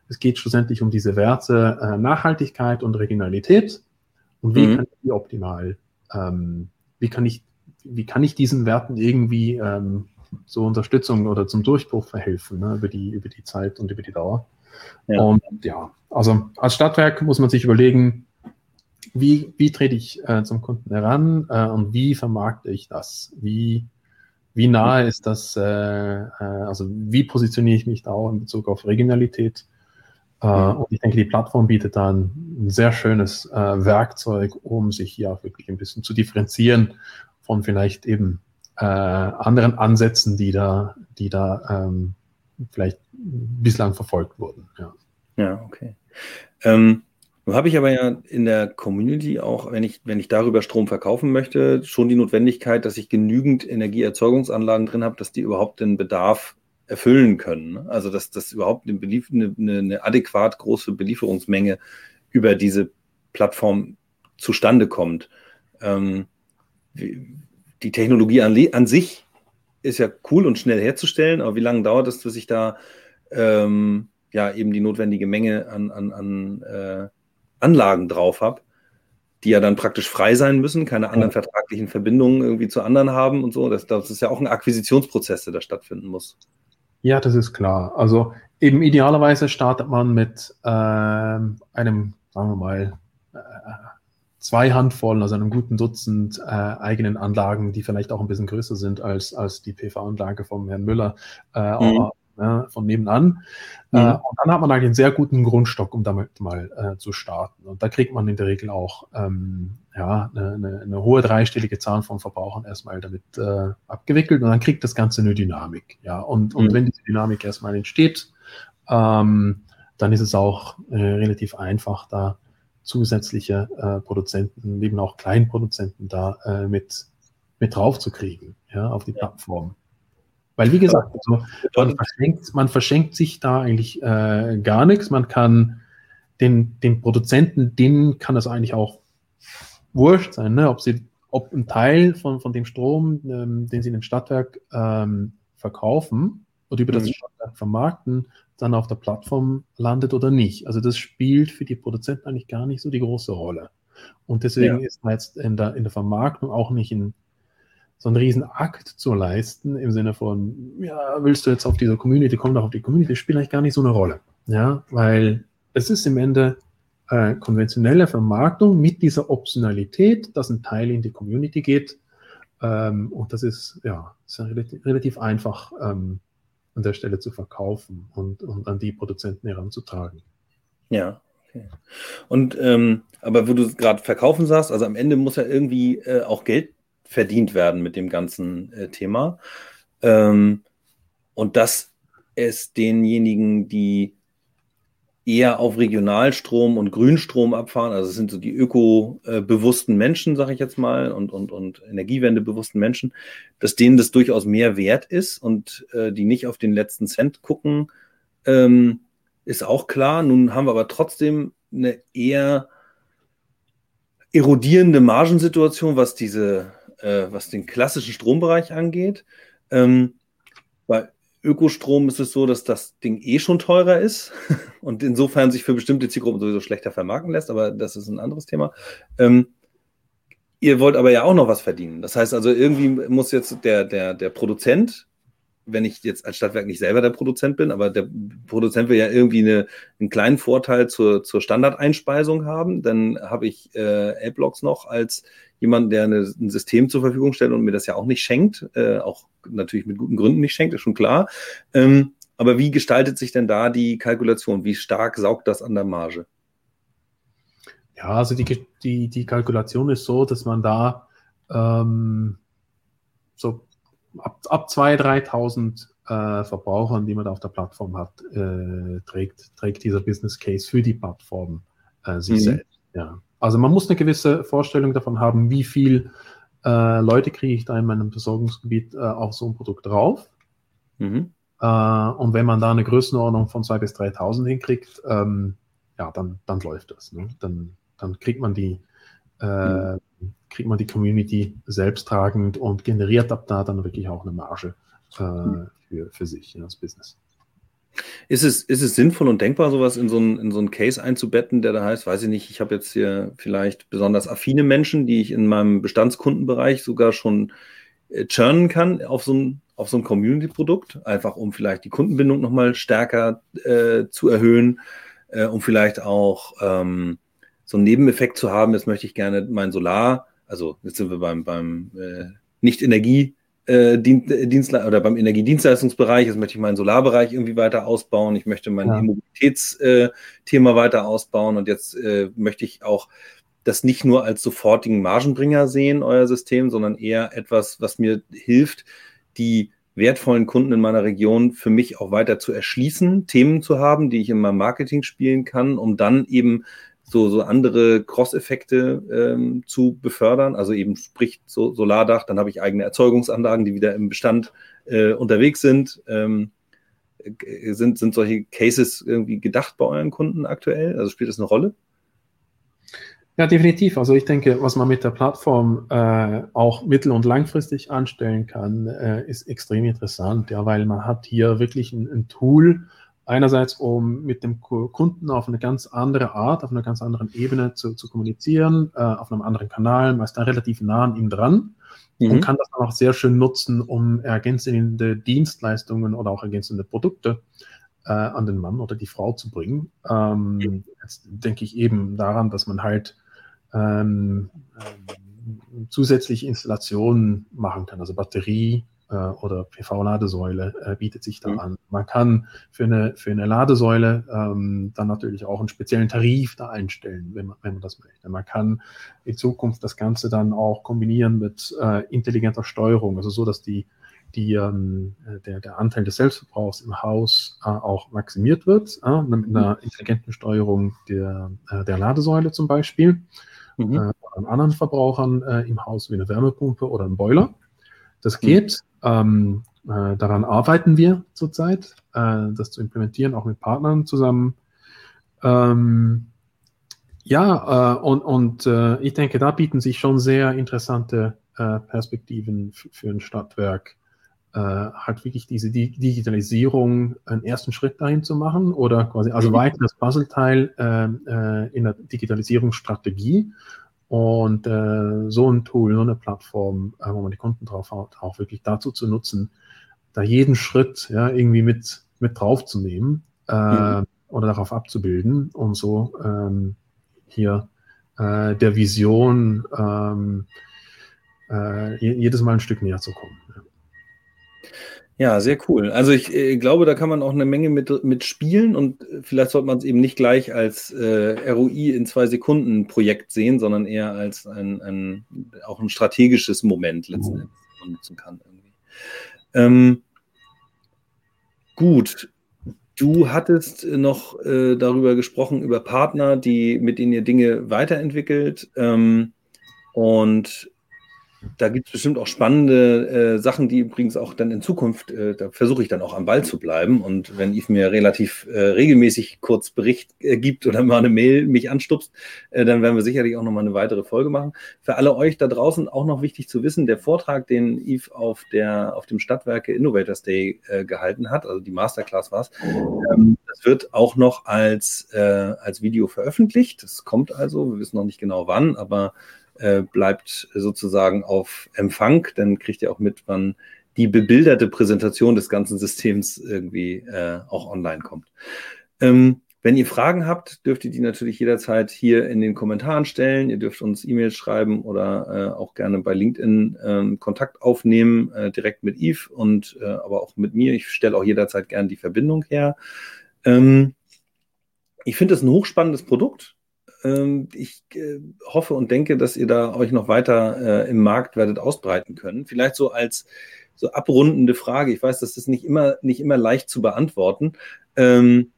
es geht schlussendlich um diese Werte äh, Nachhaltigkeit und Regionalität und wie mhm. kann ich die optimal, ähm, wie kann ich wie kann ich diesen Werten irgendwie ähm, zur Unterstützung oder zum Durchbruch verhelfen, ne, über, die, über die Zeit und über die Dauer. Ja. Und ja, also als Stadtwerk muss man sich überlegen, wie, wie trete ich äh, zum Kunden heran äh, und wie vermarkte ich das? Wie, wie nahe ist das, äh, äh also wie positioniere ich mich da auch in Bezug auf Regionalität? Äh, und ich denke, die Plattform bietet da ein, sehr schönes äh, Werkzeug, um sich hier auch wirklich ein bisschen zu differenzieren von vielleicht eben äh, anderen Ansätzen, die da, die da ähm, vielleicht bislang verfolgt wurden. Ja, ja okay. Ähm, nun habe ich aber ja in der Community auch, wenn ich, wenn ich darüber Strom verkaufen möchte, schon die Notwendigkeit, dass ich genügend Energieerzeugungsanlagen drin habe, dass die überhaupt den Bedarf erfüllen können. Ne? Also dass das überhaupt eine, eine, eine adäquat große Belieferungsmenge über diese Plattform zustande kommt. Ähm, die Technologie an, an, sich ist ja cool und schnell herzustellen, aber wie lange dauert es, bis ich da ähm, ja eben die notwendige Menge an, an, an äh, Anlagen drauf habe, die ja dann praktisch frei sein müssen, keine anderen vertraglichen Verbindungen irgendwie zu anderen haben und so. Das, das ist ja auch ein Akquisitionsprozess, der da stattfinden muss. Ja, das ist klar. Also eben idealerweise startet man mit äh, einem, sagen wir mal, äh, zwei Handvollen, also einem guten Dutzend äh, eigenen Anlagen, die vielleicht auch ein bisschen größer sind als, als die PV-Anlage vom Herrn Müller, äh, mhm. ja, von nebenan. Äh, mhm. Äh, und dann hat man eigentlich einen sehr guten Grundstock, um damit mal äh, zu starten. Und da kriegt man in der Regel auch ähm, ja, eine, eine, eine, hohe dreistellige Zahl von Verbrauchern erstmal damit äh, abgewickelt und dann kriegt das Ganze eine Dynamik. Ja, und, und mhm. wenn diese Dynamik erstmal entsteht, ähm, dann ist es auch relativ einfach, da zusätzliche äh, Produzenten, eben auch Kleinproduzenten da äh, mit, mit drauf zu kriegen, ja, auf die ja. Plattform. Weil, wie gesagt, also, man, verschenkt, man verschenkt sich da eigentlich äh, gar nichts. Man kann den, den Produzenten, denen kann es eigentlich auch wurscht sein, ne? ob sie, ob ein Teil von, von dem Strom, ähm, den sie in dem Stadtwerk ähm, verkaufen oder über mhm. das Stadtwerk vermarkten, dann auf der Plattform landet oder nicht. Also das spielt für die Produzenten eigentlich gar nicht so die große Rolle. Und deswegen ja. ist man jetzt in der, in der Vermarktung auch nicht in so einen riesen Akt zu leisten, im Sinne von, ja, willst du jetzt auf diese Community, komm doch auf die Community, spielt eigentlich gar nicht so eine Rolle. Ja, weil es ist im Ende äh, konventionelle Vermarktung mit dieser Optionalität, dass ein Teil in die Community geht. Ähm, und das ist, ja, ist relativ, relativ einfach ähm, an der Stelle zu verkaufen und, und an die Produzenten heranzutragen. Ja, okay. Und ähm, aber wo du gerade verkaufen sagst, also am Ende muss ja irgendwie äh, auch Geld verdient werden mit dem ganzen äh, Thema. Ähm, und das ist denjenigen, die eher auf Regionalstrom und Grünstrom abfahren. Also es sind so die öko-bewussten Menschen, sage ich jetzt mal, und, und, und energiewendebewussten Menschen, dass denen das durchaus mehr wert ist und äh, die nicht auf den letzten Cent gucken, ähm, ist auch klar. Nun haben wir aber trotzdem eine eher erodierende Margensituation, was diese, äh, was den klassischen Strombereich angeht. Ähm, bei Ökostrom ist es so, dass das Ding eh schon teurer ist und insofern sich für bestimmte Zielgruppen sowieso schlechter vermarkten lässt, aber das ist ein anderes Thema. Ähm, ihr wollt aber ja auch noch was verdienen. Das heißt also, irgendwie muss jetzt der, der, der Produzent wenn ich jetzt als Stadtwerk nicht selber der Produzent bin, aber der Produzent will ja irgendwie eine, einen kleinen Vorteil zur, zur Standardeinspeisung haben, dann habe ich äh, L-Blocks noch als jemand, der eine, ein System zur Verfügung stellt und mir das ja auch nicht schenkt, äh, auch natürlich mit guten Gründen nicht schenkt, ist schon klar. Ähm, aber wie gestaltet sich denn da die Kalkulation? Wie stark saugt das an der Marge? Ja, also die, die, die Kalkulation ist so, dass man da ähm, so ab, ab 2.000, 3.000 äh, Verbrauchern, die man da auf der Plattform hat, äh, trägt, trägt dieser Business Case für die Plattform äh, sich mhm. selbst. Ja. Also man muss eine gewisse Vorstellung davon haben, wie viel äh, Leute kriege ich da in meinem Versorgungsgebiet äh, auf so ein Produkt drauf. Mhm. Äh, und wenn man da eine Größenordnung von 2.000 bis 3.000 hinkriegt, ähm, ja, dann, dann läuft das. Ne? Dann, dann kriegt man die äh, mhm kriegt man die Community selbsttragend und generiert ab da dann wirklich auch eine Marge äh, für, für sich, ja, das Business. Ist es, ist es sinnvoll und denkbar, sowas in so einen, in so einen Case einzubetten, der da heißt, weiß ich nicht, ich habe jetzt hier vielleicht besonders affine Menschen, die ich in meinem Bestandskundenbereich sogar schon äh, churnen kann auf so ein, auf so ein Community-Produkt, einfach um vielleicht die Kundenbindung nochmal stärker äh, zu erhöhen, äh, um vielleicht auch ähm, so einen Nebeneffekt zu haben. Jetzt möchte ich gerne mein Solar also jetzt sind wir beim, beim äh, Nicht-Energie- äh, Dienstle oder beim Energiedienstleistungsbereich, jetzt möchte ich meinen Solarbereich irgendwie weiter ausbauen, ich möchte mein ja. Mobilitätsthema äh, weiter ausbauen und jetzt äh, möchte ich auch das nicht nur als sofortigen Margenbringer sehen, euer System, sondern eher etwas, was mir hilft, die wertvollen Kunden in meiner Region für mich auch weiter zu erschließen, Themen zu haben, die ich in meinem Marketing spielen kann, um dann eben so, so andere Cross-Effekte ähm, zu befördern. Also eben sprich so Solardach, dann habe ich eigene Erzeugungsanlagen, die wieder im Bestand äh, unterwegs sind. Ähm, äh, sind. Sind solche Cases irgendwie gedacht bei euren Kunden aktuell? Also spielt das eine Rolle? Ja, definitiv. Also ich denke, was man mit der Plattform äh, auch mittel- und langfristig anstellen kann, äh, ist extrem interessant, ja, weil man hat hier wirklich ein, ein Tool, einerseits, um mit dem Kunden auf eine ganz andere Art, auf einer ganz anderen Ebene zu, zu kommunizieren, äh, auf einem anderen Kanal, meist da relativ nah an ihm dran mhm. und kann das dann auch sehr schön nutzen, um ergänzende Dienstleistungen oder auch ergänzende Produkte äh, an den Mann oder die Frau zu bringen. Ähm, jetzt denke ich eben daran, dass man halt ähm, ähm, zusätzliche Installationen machen kann, also Batterie, äh, oder PV-Ladesäule äh, bietet sich da mhm. an. Man kann für eine, für eine Ladesäule ähm, dann natürlich auch einen speziellen Tarif da einstellen, wenn man, wenn man das möchte. Man kann in Zukunft das Ganze dann auch kombinieren mit äh, intelligenter Steuerung, also so, dass die die, ähm, der, der Anteil des Selbstverbrauchs im Haus äh, auch maximiert wird, äh, mit einer mhm. intelligenten Steuerung der, äh, der Ladesäule zum Beispiel, mhm. äh, an anderen Verbrauchern äh, im Haus wie eine Wärmepumpe oder ein Boiler. Das mhm. geht. Ähm, äh, daran arbeiten wir zurzeit, äh, das zu implementieren, auch mit Partnern zusammen. Ähm, ja, äh, und, und äh, ich denke, da bieten sich schon sehr interessante äh, Perspektiven für ein Stadtwerk, äh, halt wirklich diese Digitalisierung einen ersten Schritt dahin zu machen oder quasi also mhm. weiter das Puzzleteil in der Digitalisierungsstrategie und äh, so ein Tool, so eine Plattform, äh, wo man die Kunden drauf hat, auch wirklich dazu zu nutzen, da jeden Schritt ja, irgendwie mit, mit draufzunehmen äh, mhm. oder darauf abzubilden und so ähm, hier äh, der Vision ähm, äh, jedes Mal ein Stück näher zu kommen. Ja. Ja, sehr cool. Also ich äh, glaube, da kann man auch eine Menge mit, mit spielen und äh, vielleicht sollte man es eben nicht gleich als äh, ROI in zwei Sekunden Projekt sehen, sondern eher als ein, ein auch ein strategisches Moment letzten Endes nutzen kann. Irgendwie. Ähm, gut. Du hattest noch äh, darüber gesprochen, über Partner, die, mit denen ihr Dinge weiterentwickelt. Ähm, und da gibt es bestimmt auch spannende äh, Sachen, die übrigens auch dann in Zukunft, äh, da versuche ich dann auch am Ball zu bleiben. Und wenn Yves mir relativ äh, regelmäßig kurz Bericht äh, gibt oder mal eine Mail mich anstupst, äh, dann werden wir sicherlich auch nochmal eine weitere Folge machen. Für alle euch da draußen auch noch wichtig zu wissen, der Vortrag, den Yves auf, der, auf dem Stadtwerke Innovators Day äh, gehalten hat, also die Masterclass war es, ähm, das wird auch noch als, äh, als Video veröffentlicht. Das kommt also, wir wissen noch nicht genau wann, aber äh, bleibt sozusagen auf Empfang, dann kriegt ihr auch mit, wann die bebilderte Präsentation des ganzen Systems irgendwie äh, auch online kommt. Ähm, wenn ihr Fragen habt, dürft ihr die natürlich jederzeit hier in den Kommentaren stellen. Ihr dürft uns E-Mails schreiben oder äh, auch gerne bei LinkedIn äh, Kontakt aufnehmen, äh, direkt mit Yves und äh, aber auch mit mir. Ich stelle auch jederzeit gerne die Verbindung her. Ähm, ich finde es ein hochspannendes Produkt. Ähm, ich äh, hoffe und denke, dass ihr da euch noch weiter äh, im Markt werdet ausbreiten können. Vielleicht so als so abrundende Frage. Ich weiß, das ist nicht immer, nicht immer leicht zu beantworten. Ähm,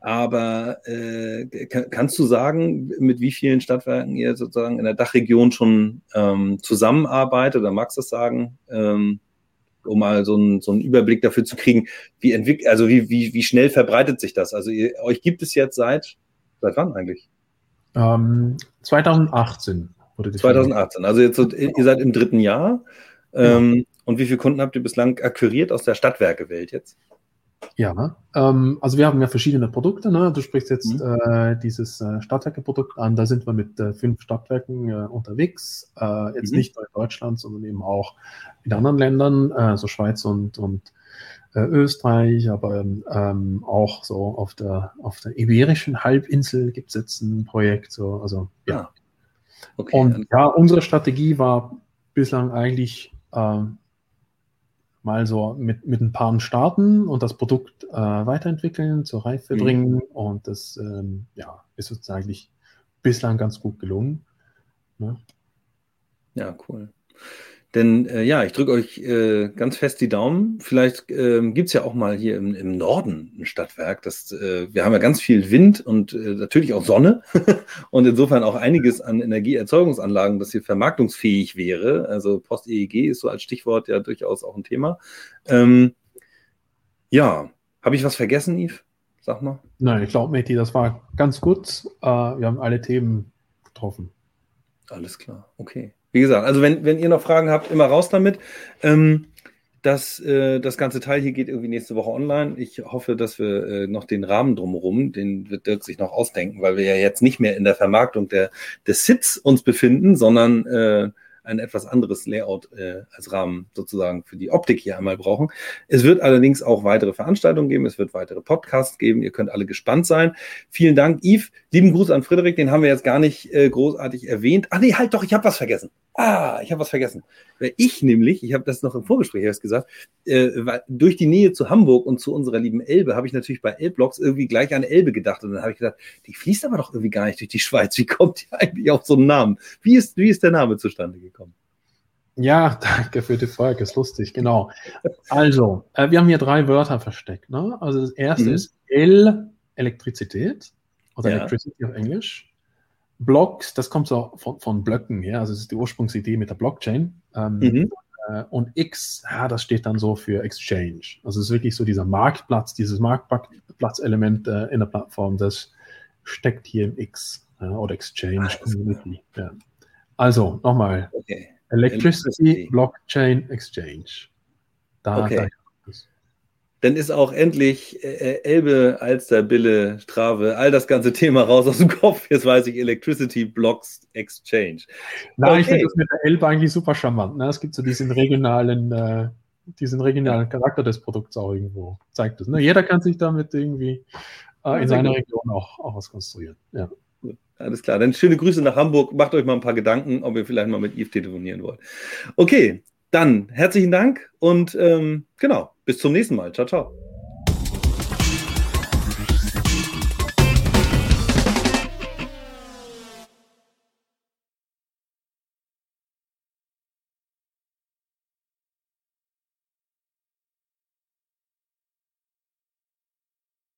aber äh, kannst du sagen, mit wie vielen Stadtwerken ihr sozusagen in der Dachregion schon ähm, zusammenarbeitet oder magst du das sagen, um mal so, ein, so einen Überblick dafür zu kriegen, wie entwickelt, also wie, wie, wie schnell verbreitet sich das? Also ihr, euch gibt es jetzt seit, seit wann eigentlich? Ähm, 2018 wurde das. 2018, also jetzt ihr seid im dritten Jahr. Ähm, ja. Und wie viele Kunden habt ihr bislang akquiriert aus der Stadtwerkewelt jetzt? Ja, ähm, also wir haben ja verschiedene Produkte. Ne? Du sprichst jetzt mhm. äh, dieses äh, Stadtwerke-Produkt an. Da sind wir mit äh, fünf Stadtwerken äh, unterwegs. Äh, jetzt mhm. nicht nur in Deutschland, sondern eben auch in anderen Ländern, äh, so Schweiz und, und äh, Österreich, aber ähm, auch so auf der, auf der Iberischen Halbinsel gibt es jetzt ein Projekt. So, also ja. Ah, okay. Und ja, unsere Strategie war bislang eigentlich äh, mal so mit, mit ein paar starten und das Produkt äh, weiterentwickeln, zur Reife mhm. bringen. Und das ähm, ja, ist uns eigentlich bislang ganz gut gelungen. Ne? Ja, cool. Denn äh, ja, ich drücke euch äh, ganz fest die Daumen. Vielleicht ähm, gibt ja auch mal hier im, im Norden ein Stadtwerk. Das, äh, wir haben ja ganz viel Wind und äh, natürlich auch Sonne und insofern auch einiges an Energieerzeugungsanlagen, das hier vermarktungsfähig wäre. Also Post-EEG ist so als Stichwort ja durchaus auch ein Thema. Ähm, ja, habe ich was vergessen, Yves? Sag mal. Nein, ich glaube, Meti, das war ganz gut. Äh, wir haben alle Themen getroffen. Alles klar, okay. Wie gesagt, also wenn, wenn ihr noch Fragen habt, immer raus damit. Ähm, das, äh, das ganze Teil hier geht irgendwie nächste Woche online. Ich hoffe, dass wir äh, noch den Rahmen drumherum, den wird Dirk sich noch ausdenken, weil wir ja jetzt nicht mehr in der Vermarktung der, des Sits uns befinden, sondern äh, ein etwas anderes Layout äh, als Rahmen sozusagen für die Optik hier einmal brauchen. Es wird allerdings auch weitere Veranstaltungen geben, es wird weitere Podcasts geben, ihr könnt alle gespannt sein. Vielen Dank, Yves. Lieben Gruß an Frederik, den haben wir jetzt gar nicht äh, großartig erwähnt. Ah nee, halt doch, ich habe was vergessen. Ah, ich habe was vergessen. Ich nämlich, ich habe das noch im Vorgespräch erst gesagt, äh, durch die Nähe zu Hamburg und zu unserer lieben Elbe habe ich natürlich bei Elblocks irgendwie gleich an Elbe gedacht. Und dann habe ich gedacht, die fließt aber doch irgendwie gar nicht durch die Schweiz. Wie kommt die eigentlich auf so einen Namen? Wie ist, wie ist der Name zustande gekommen? Ja, danke für die Frage, ist lustig, genau. Also, äh, wir haben hier drei Wörter versteckt. Ne? Also das erste mhm. ist L, Elektrizität, oder ja. Electricity auf Englisch. Blocks, das kommt so von, von Blöcken her, also das ist die Ursprungsidee mit der Blockchain. Ähm, mhm. äh, und X, ja, das steht dann so für Exchange. Also es ist wirklich so dieser Marktplatz, dieses Marktplatzelement äh, in der Plattform, das steckt hier im X äh, oder Exchange Community. Ja. Also nochmal, okay. Electricity Blockchain Exchange. Da, okay. da dann ist auch endlich äh, äh, Elbe, Alster, Bille, Strave, all das ganze Thema raus aus dem Kopf. Jetzt weiß ich Electricity Blocks Exchange. Nein, okay. ich finde das mit der Elbe eigentlich super charmant. Ne? Es gibt so diesen regionalen, äh, diesen regionalen Charakter des Produkts auch irgendwo. Zeigt es. Ne? Jeder kann sich damit irgendwie äh, in seiner Region auch, auch was konstruieren. Ja. Alles klar. Dann schöne Grüße nach Hamburg. Macht euch mal ein paar Gedanken, ob ihr vielleicht mal mit Yves telefonieren wollt. Okay, dann herzlichen Dank und ähm, genau, bis zum nächsten Mal. Ciao, ciao.